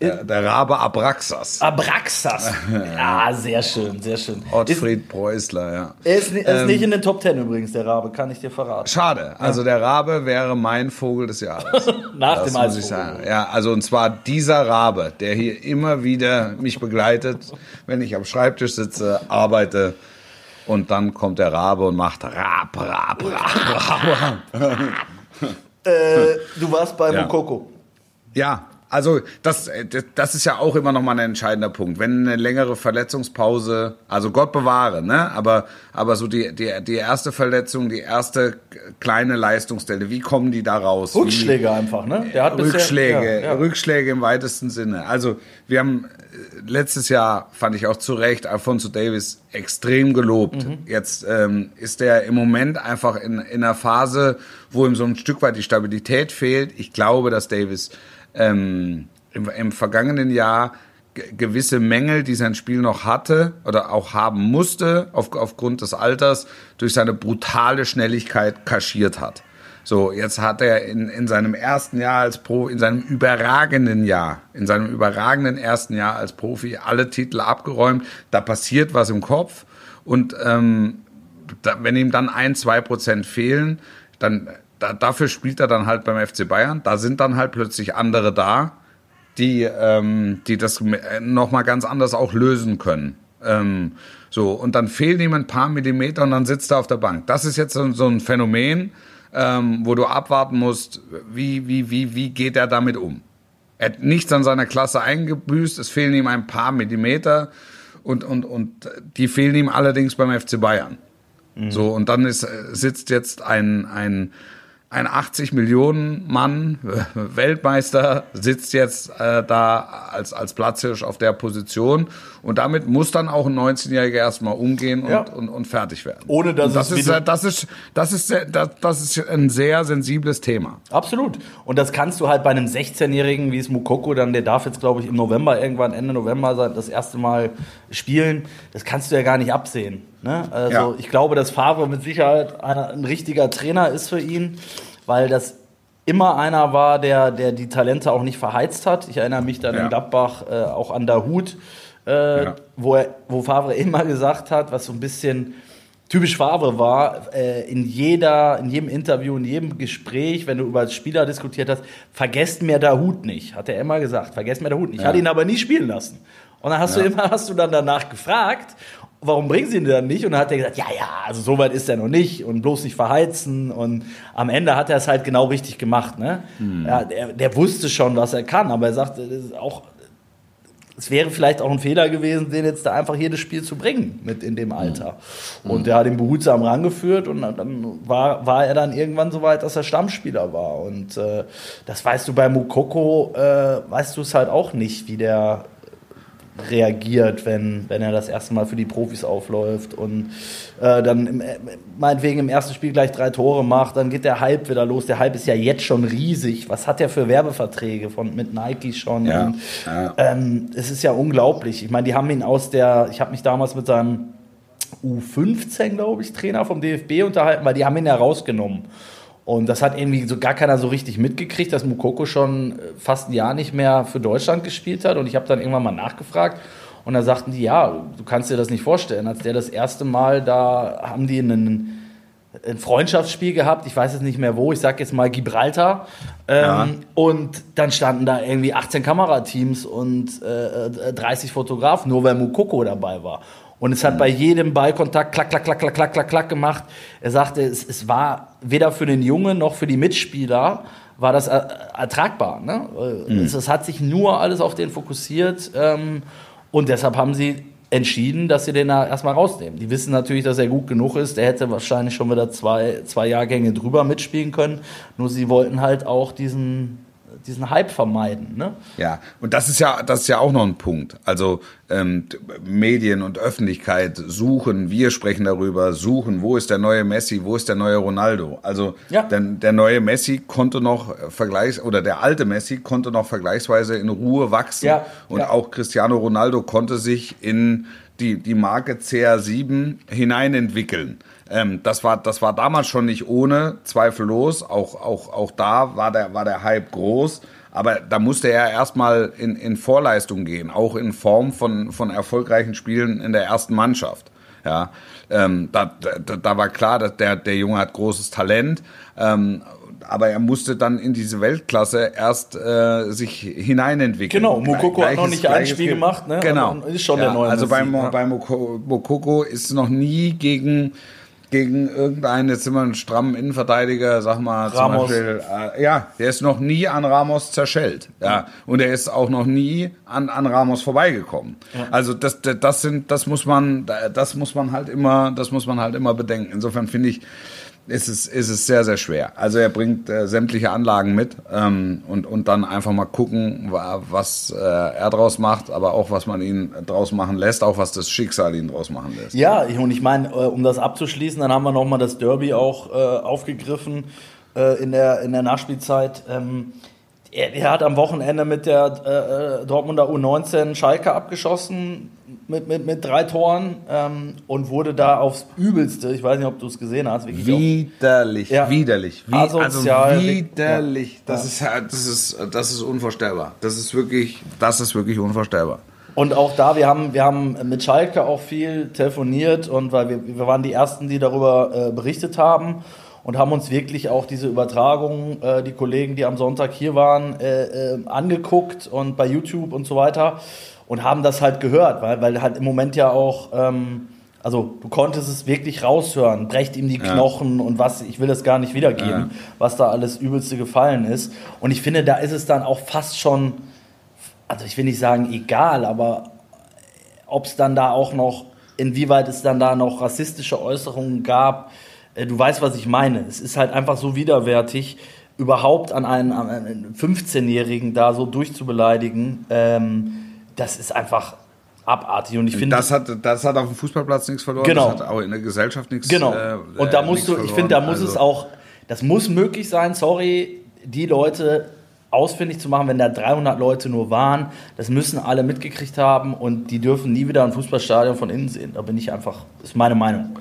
Der, der Rabe Abraxas. Abraxas. Ja, sehr schön, sehr schön. Ist, Ottfried Preußler, ja. er ist, ist Ähm, nicht in den Top Ten übrigens, der Rabe, kann ich dir verraten. Schade. Also der Rabe wäre mein Vogel des Jahres. Nach Das dem muss ich sagen. Ja, also und zwar dieser Rabe, der hier immer wieder mich begleitet, wenn ich am Schreibtisch sitze, arbeite und dann kommt der Rabe und macht Rab, Rab, Rab, Rab. Äh, du warst bei Ja. Mokoko. Ja, also das, äh, das ist ja auch immer noch mal ein entscheidender Punkt. Wenn eine längere Verletzungspause, also Gott bewahre, ne? Aber, aber so die, die, die erste Verletzung, die erste kleine Leistungsstelle, wie kommen die da raus? Wie- Rückschläge einfach, ne? Der hat bisher- Rückschläge, ja, ja. Rückschläge im weitesten Sinne. Also wir haben äh, letztes Jahr, fand ich auch zu Recht, Alfonso Davis extrem gelobt. Mhm. Jetzt ähm, ist er im Moment einfach in, in einer Phase, wo ihm so ein Stück weit die Stabilität fehlt. Ich glaube, dass Davis ähm, im, im vergangenen Jahr ge- gewisse Mängel, die sein Spiel noch hatte oder auch haben musste, auf, aufgrund des Alters, durch seine brutale Schnelligkeit kaschiert hat. So, jetzt hat er in, in seinem ersten Jahr als Pro, in seinem überragenden Jahr, in seinem überragenden ersten Jahr als Profi alle Titel abgeräumt. Da passiert was im Kopf und ähm, da, wenn ihm dann ein, zwei Prozent fehlen, dann da, dafür spielt er dann halt beim FC Bayern. Da sind dann halt plötzlich andere da, die, ähm, die das nochmal ganz anders auch lösen können. Ähm, so, und dann fehlen ihm ein paar Millimeter und dann sitzt er auf der Bank. Das ist jetzt so, so ein Phänomen, ähm, wo du abwarten musst, wie, wie, wie, wie geht er damit um? Er hat nichts an seiner Klasse eingebüßt, es fehlen ihm ein paar Millimeter und, und, und die fehlen ihm allerdings beim FC Bayern. So, und dann ist, sitzt jetzt ein, ein, ein 80 Millionen Mann, äh, Weltmeister, sitzt jetzt äh, da als, als Platzhirsch auf der Position. Und damit muss dann auch ein 19-Jähriger erstmal umgehen und, Ja. und, und fertig werden. Ohne, dass das es ist, wieder- das ist, das ist, das, das ist ein sehr sensibles Thema. Absolut. Und das kannst du halt bei einem 16-Jährigen, wie es Mukoko, dann, der darf jetzt, glaube ich, im November, irgendwann Ende November sein, das erste Mal spielen. Das kannst du ja gar nicht absehen. Ne? Also Ja. ich glaube, dass Favre mit Sicherheit ein richtiger Trainer ist für ihn, weil das immer einer war, der, der die Talente auch nicht verheizt hat. Ich erinnere mich dann Ja. in Gladbach äh, auch an Dahut, äh, Ja. wo, er, wo Favre immer gesagt hat, was so ein bisschen typisch Favre war, äh, in, jeder, in jedem Interview, in jedem Gespräch, wenn du über Spieler diskutiert hast, vergesst mir der Hut nicht, hat er immer gesagt, vergesst mir der Hut nicht. Ich hatte ihn aber nie spielen lassen. Und dann hast du immer, hast du dann danach gefragt, warum bringen sie ihn dann nicht? Und dann hat er gesagt, ja, ja, also so weit ist er noch nicht und bloß nicht verheizen. Und am Ende hat er es halt genau richtig gemacht. Ne? Ja, der, der wusste schon, was er kann, aber er ist auch es wäre vielleicht auch ein Fehler gewesen, den jetzt da einfach jedes Spiel zu bringen mit in dem Alter. Und der hat ihn behutsam rangeführt und dann war, war er dann irgendwann so weit, dass er Stammspieler war. Und äh, das weißt du bei Mukoko, äh, weißt du es halt auch nicht, wie der reagiert, wenn, wenn er das erste Mal für die Profis aufläuft und äh, dann im, äh, meinetwegen im ersten Spiel gleich drei Tore macht, dann geht der Hype wieder los. Der Hype ist ja jetzt schon riesig. Was hat der für Werbeverträge von, mit Nike schon? Ja, Und, ähm, es ist ja unglaublich. Ich meine, die haben ihn aus der, ich habe mich damals mit seinem U15, glaube ich, Trainer vom DFB unterhalten, weil die haben ihn ja rausgenommen. Und das hat irgendwie so gar keiner so richtig mitgekriegt, dass Mukoko schon äh, fast ein Jahr nicht mehr für Deutschland gespielt hat. Und ich habe dann irgendwann mal nachgefragt. Und da sagten die, ja, du kannst dir das nicht vorstellen. Als der das erste Mal, da haben die einen, ein Freundschaftsspiel gehabt, ich weiß jetzt nicht mehr wo, ich sag jetzt mal Gibraltar. Ähm, Ja. Und dann standen da irgendwie 18 Kamerateams und äh, 30 Fotografen, nur weil Mukoko dabei war. Und es hat bei jedem Ballkontakt klack, klack, klack, klack, klack, klack, klack gemacht. Er sagte, es, es war weder für den Jungen noch für die Mitspieler war das er- ertragbar. Ne? Es, es hat sich nur alles auf den fokussiert ähm, und deshalb haben sie entschieden, dass sie den da erstmal rausnehmen. Die wissen natürlich, dass er gut genug ist. Der hätte wahrscheinlich schon wieder zwei, zwei Jahrgänge drüber mitspielen können. Nur sie wollten halt auch diesen diesen Hype vermeiden. Ne? Ja, und das ist ja, das ist ja auch noch ein Punkt. Also ähm, Medien und Öffentlichkeit suchen, wir sprechen darüber, suchen, wo ist der neue Messi, wo ist der neue Ronaldo. Also Ja. denn der neue Messi konnte noch vergleichs oder der alte Messi konnte noch vergleichsweise in Ruhe wachsen. Ja, Und ja. auch Cristiano Ronaldo konnte sich in die, die Marke CR7 hineinentwickeln. Ähm, das, war, das war damals schon nicht ohne, zweifellos. Auch, auch, auch da war der, war der Hype groß. Aber da musste er erstmal in, in Vorleistung gehen, auch in Form von, von erfolgreichen Spielen in der ersten Mannschaft. Ja, ähm, da, da, da war klar, dass der, der Junge hat großes Talent. Ähm, aber er musste dann in diese Weltklasse erst äh, sich hineinentwickeln. Genau, Mokoko hat noch nicht ein Spiel Ge- gemacht, ne? Genau. Aber ist schon der neue Also bei, Messi, Mo, ja. bei Moko, Mokoko ist noch nie gegen gegen irgendeinen, jetzt sind wir einen strammen Innenverteidiger, sag mal Ramos. zum Beispiel, äh, ja, der ist noch nie an Ramos zerschellt, ja, und er ist auch noch nie an, an Ramos vorbeigekommen. Also das, das, das sind, das muss man, das muss man halt immer, das muss man halt immer bedenken. Insofern finde ich, ist es, ist es sehr, sehr schwer. Also er bringt äh, sämtliche Anlagen mit ähm, und, und dann einfach mal gucken, wa- was äh, er draus macht, aber auch was man ihn draus machen lässt, auch was das Schicksal ihn draus machen lässt. Ja, und ich meine, äh, um das abzuschließen, dann haben wir nochmal das Derby auch äh, aufgegriffen äh, in, der, in der Nachspielzeit. Ähm, er, er hat am Wochenende mit der äh, Dortmunder U19 Schalke abgeschossen mit, mit, mit drei Toren ähm, und wurde da aufs Übelste, ich weiß nicht, ob du es gesehen hast, wirklich Widerlich, Ja. widerlich. Wie, Asozial. Also widerlich. Ja. Das, ist, das, ist, das ist unvorstellbar. Das ist wirklich, das ist wirklich unvorstellbar. Und auch da, wir haben, wir haben mit Schalke auch viel telefoniert und weil wir, wir waren die Ersten, die darüber äh, berichtet haben und haben uns wirklich auch diese Übertragung, äh, die Kollegen, die am Sonntag hier waren, äh, äh, angeguckt und bei YouTube und so weiter und haben das halt gehört, weil, weil halt im Moment ja auch, ähm, also du konntest es wirklich raushören, brecht ihm die Knochen und was, ich will das gar nicht wiedergeben, was da alles übelste gefallen ist. Und ich finde, da ist es dann auch fast schon, also ich will nicht sagen egal, aber ob es dann da auch noch, inwieweit es dann da noch rassistische Äußerungen gab, du weißt, was ich meine. Es ist halt einfach so widerwärtig, überhaupt an einen, einen 15-Jährigen da so durchzubeleidigen. Ähm, das ist einfach abartig. Und ich finde, Das hat, das hat auf dem Fußballplatz nichts verloren. Genau. Das hat auch in der Gesellschaft nichts Genau. äh, und da äh, musst du, ich finde, da verloren. muss es Also- auch, das muss möglich sein, sorry, die Leute ausfindig zu machen, wenn da 300 Leute nur waren. Das müssen alle mitgekriegt haben und die dürfen nie wieder ein Fußballstadion von innen sehen. Da bin ich einfach, ist meine Meinung.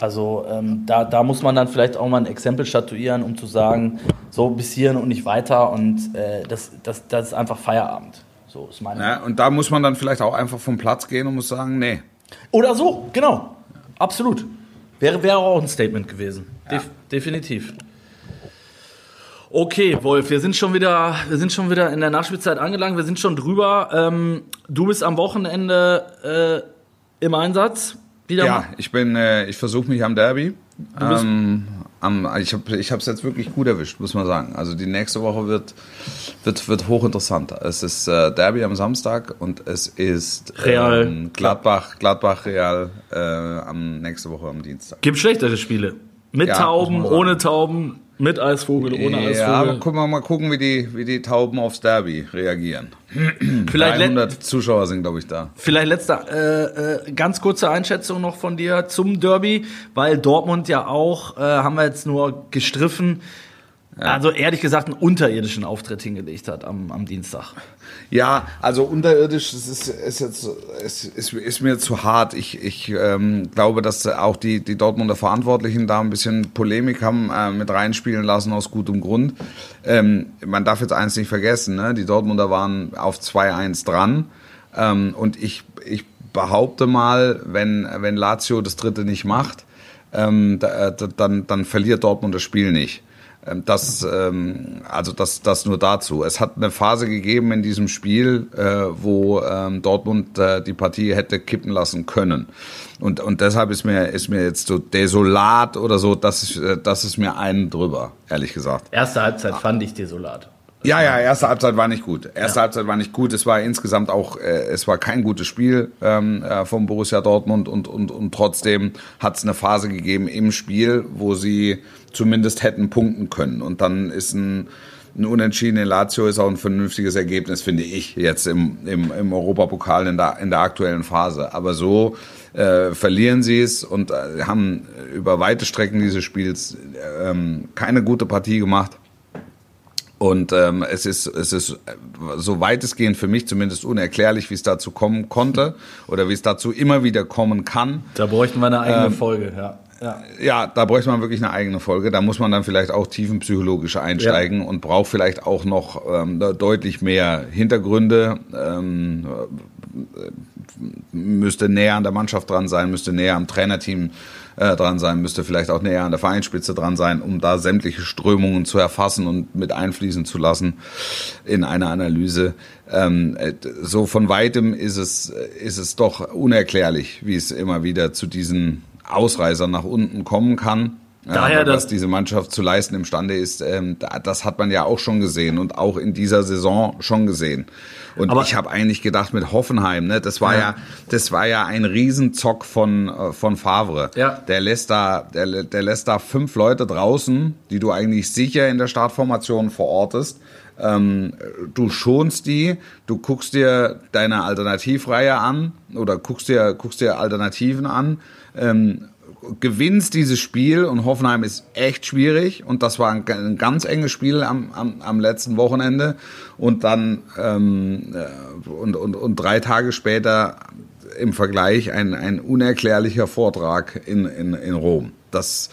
Also ähm, da, da muss man dann vielleicht auch mal ein Exempel statuieren, um zu sagen, so bis hierhin und nicht weiter und äh, das, das, das ist einfach Feierabend. So ist meine Ja, und da muss man dann vielleicht auch einfach vom Platz gehen und muss sagen, nee. Oder so, genau. Absolut. Wäre, wäre auch ein Statement gewesen. Def definitiv. Okay, Wolf, wir sind schon wieder, wir sind schon wieder in der Nachspielzeit angelangt. Wir sind schon drüber. Ähm, du bist am Wochenende äh, im Einsatz. Wieder Ja, mal. ich bin, äh, ich versuche mich am Derby. Ähm, am, ich habe ich es jetzt wirklich gut erwischt, muss man sagen. Also die nächste Woche wird, wird, wird hochinteressant. Es ist äh, Derby am Samstag und es ist Real. ähm, Gladbach, Gladbach Real äh, am nächste Woche am Dienstag. Gibt schlechtere Spiele. Mit Ja, Tauben, ohne Tauben, mit Eisvogel, ohne Eisvogel. Ja, aber gucken wir mal gucken, wie die, wie die Tauben aufs Derby reagieren. vielleicht, let 300 Zuschauer sind, glaube ich, da. Vielleicht letzte äh, äh, ganz kurze Einschätzung noch von dir zum Derby, weil Dortmund ja auch, äh, haben wir jetzt nur gestriffen, also ehrlich gesagt einen unterirdischen Auftritt hingelegt hat am, am Dienstag. Ja, also unterirdisch es ist, ist jetzt ist, ist, ist mir zu hart. Ich, ich ähm, glaube, dass auch die, die Dortmunder Verantwortlichen da ein bisschen Polemik haben äh, mit reinspielen lassen aus gutem Grund. Ähm, man darf jetzt eins nicht vergessen, ne? die Dortmunder waren auf 2-1 dran ähm, und ich, ich behaupte mal, wenn, wenn Lazio das dritte nicht macht, ähm, da, da, dann, dann verliert Dortmund das Spiel nicht. Ähm, Das, ähm, also das, das nur dazu. Es hat eine Phase gegeben in diesem Spiel, äh, wo ähm, Dortmund äh, die Partie hätte kippen lassen können. Und, und deshalb ist mir, ist mir jetzt so desolat oder so, das ist, äh, das ist mir einen drüber, ehrlich gesagt. Erste Halbzeit fand ich desolat. Ja, ja, erste Halbzeit war nicht gut. Erste Halbzeit war nicht gut. Es war insgesamt auch, äh, es war kein gutes Spiel ähm, äh, vom Borussia Dortmund und, und, und trotzdem hat es eine Phase gegeben im Spiel, wo sie zumindest hätten punkten können. Und dann ist ein, ein Unentschieden in Lazio ist auch ein vernünftiges Ergebnis, finde ich, jetzt im, im, im Europapokal in der, in der aktuellen Phase. Aber so äh, verlieren sie es und äh, haben über weite Strecken dieses Spiels ähm, keine gute Partie gemacht. Und ähm, es ist es ist so weitestgehend für mich zumindest unerklärlich, wie es dazu kommen konnte oder wie es dazu immer wieder kommen kann. Da bräuchten wir eine eigene ähm, Folge, ja. Ja. ja, da bräuchte man wirklich eine eigene Folge. Da muss man dann vielleicht auch tiefenpsychologisch einsteigen ja. und braucht vielleicht auch noch ähm, deutlich mehr Hintergründe. Ähm, müsste näher an der Mannschaft dran sein, müsste näher am Trainerteam äh, dran sein, müsste vielleicht auch näher an der Vereinsspitze dran sein, um da sämtliche Strömungen zu erfassen und mit einfließen zu lassen in eine Analyse. Ähm, äh, so von weitem ist es, ist es doch unerklärlich, wie es immer wieder zu diesen Ausreißern nach unten kommen kann. Daher, ja, was diese Mannschaft zu leisten imstande ist, ähm, das hat man ja auch schon gesehen und auch in dieser Saison schon gesehen. Und ich habe eigentlich gedacht mit Hoffenheim, ne, das war ja, ja das war ja ein Riesenzock von äh, von Favre. Ja. Der lässt da der, der lässt da fünf Leute draußen, die du eigentlich sicher in der Startformation verortest. Ähm, du schonst die, du guckst dir deine Alternativreihe an oder guckst dir guckst dir Alternativen an. Ähm, gewinnst dieses Spiel und Hoffenheim ist echt schwierig und das war ein, ein ganz enges Spiel am, am, am letzten Wochenende und dann ähm, äh, und, und, und drei Tage später im Vergleich ein, ein unerklärlicher Vortrag in, in, in Rom. Das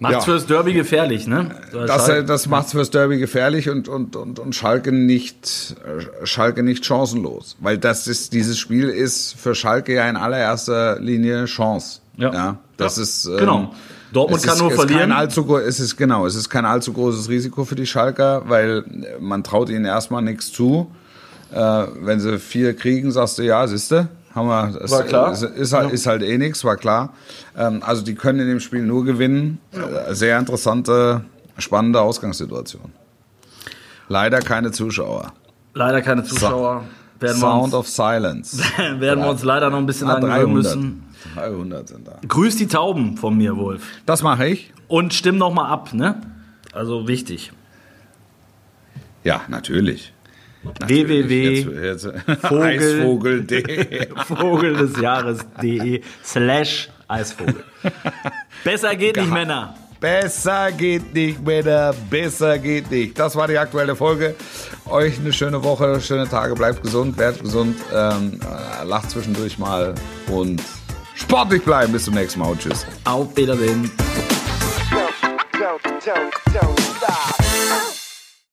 Macht's ja. fürs Derby gefährlich, ne? Das, das macht's fürs Derby gefährlich und, und, und, und Schalke nicht, Schalke nicht chancenlos. Weil das ist, dieses Spiel ist für Schalke ja in allererster Linie Chance. Ja. ja das ja. ist, ähm, genau. Dortmund kann ist, nur verlieren. Allzu, es ist genau, es ist kein allzu großes Risiko für die Schalker, weil man traut ihnen erstmal nichts zu. Äh, wenn sie vier kriegen, sagst du ja, siehste, haben wir. Es, war klar. Ist, ist, halt, ist halt eh nichts, war klar. Ähm, also die können in dem Spiel nur gewinnen. Äh, sehr interessante, spannende Ausgangssituation. Leider keine Zuschauer. Leider keine Zuschauer. Werden Sound uns, of Silence. werden wir uns leider noch ein bisschen ah, angehören müssen. 300 sind da. Grüß die Tauben von mir, Wolf. Das mache ich. Und stimm noch mal ab, ne? Also Ja, natürlich. www.vogel.de Vogel des Jahres.de slash Eisvogel. Besser geht nicht, Männer. Besser geht nicht, Männer. Besser geht nicht. Das war die aktuelle Folge. Euch eine schöne Woche, schöne Tage. Bleibt gesund, werdet gesund. Ähm, äh, lacht zwischendurch mal und sportlich bleiben. Bis zum nächsten Mal und tschüss. Auf Wiedersehen.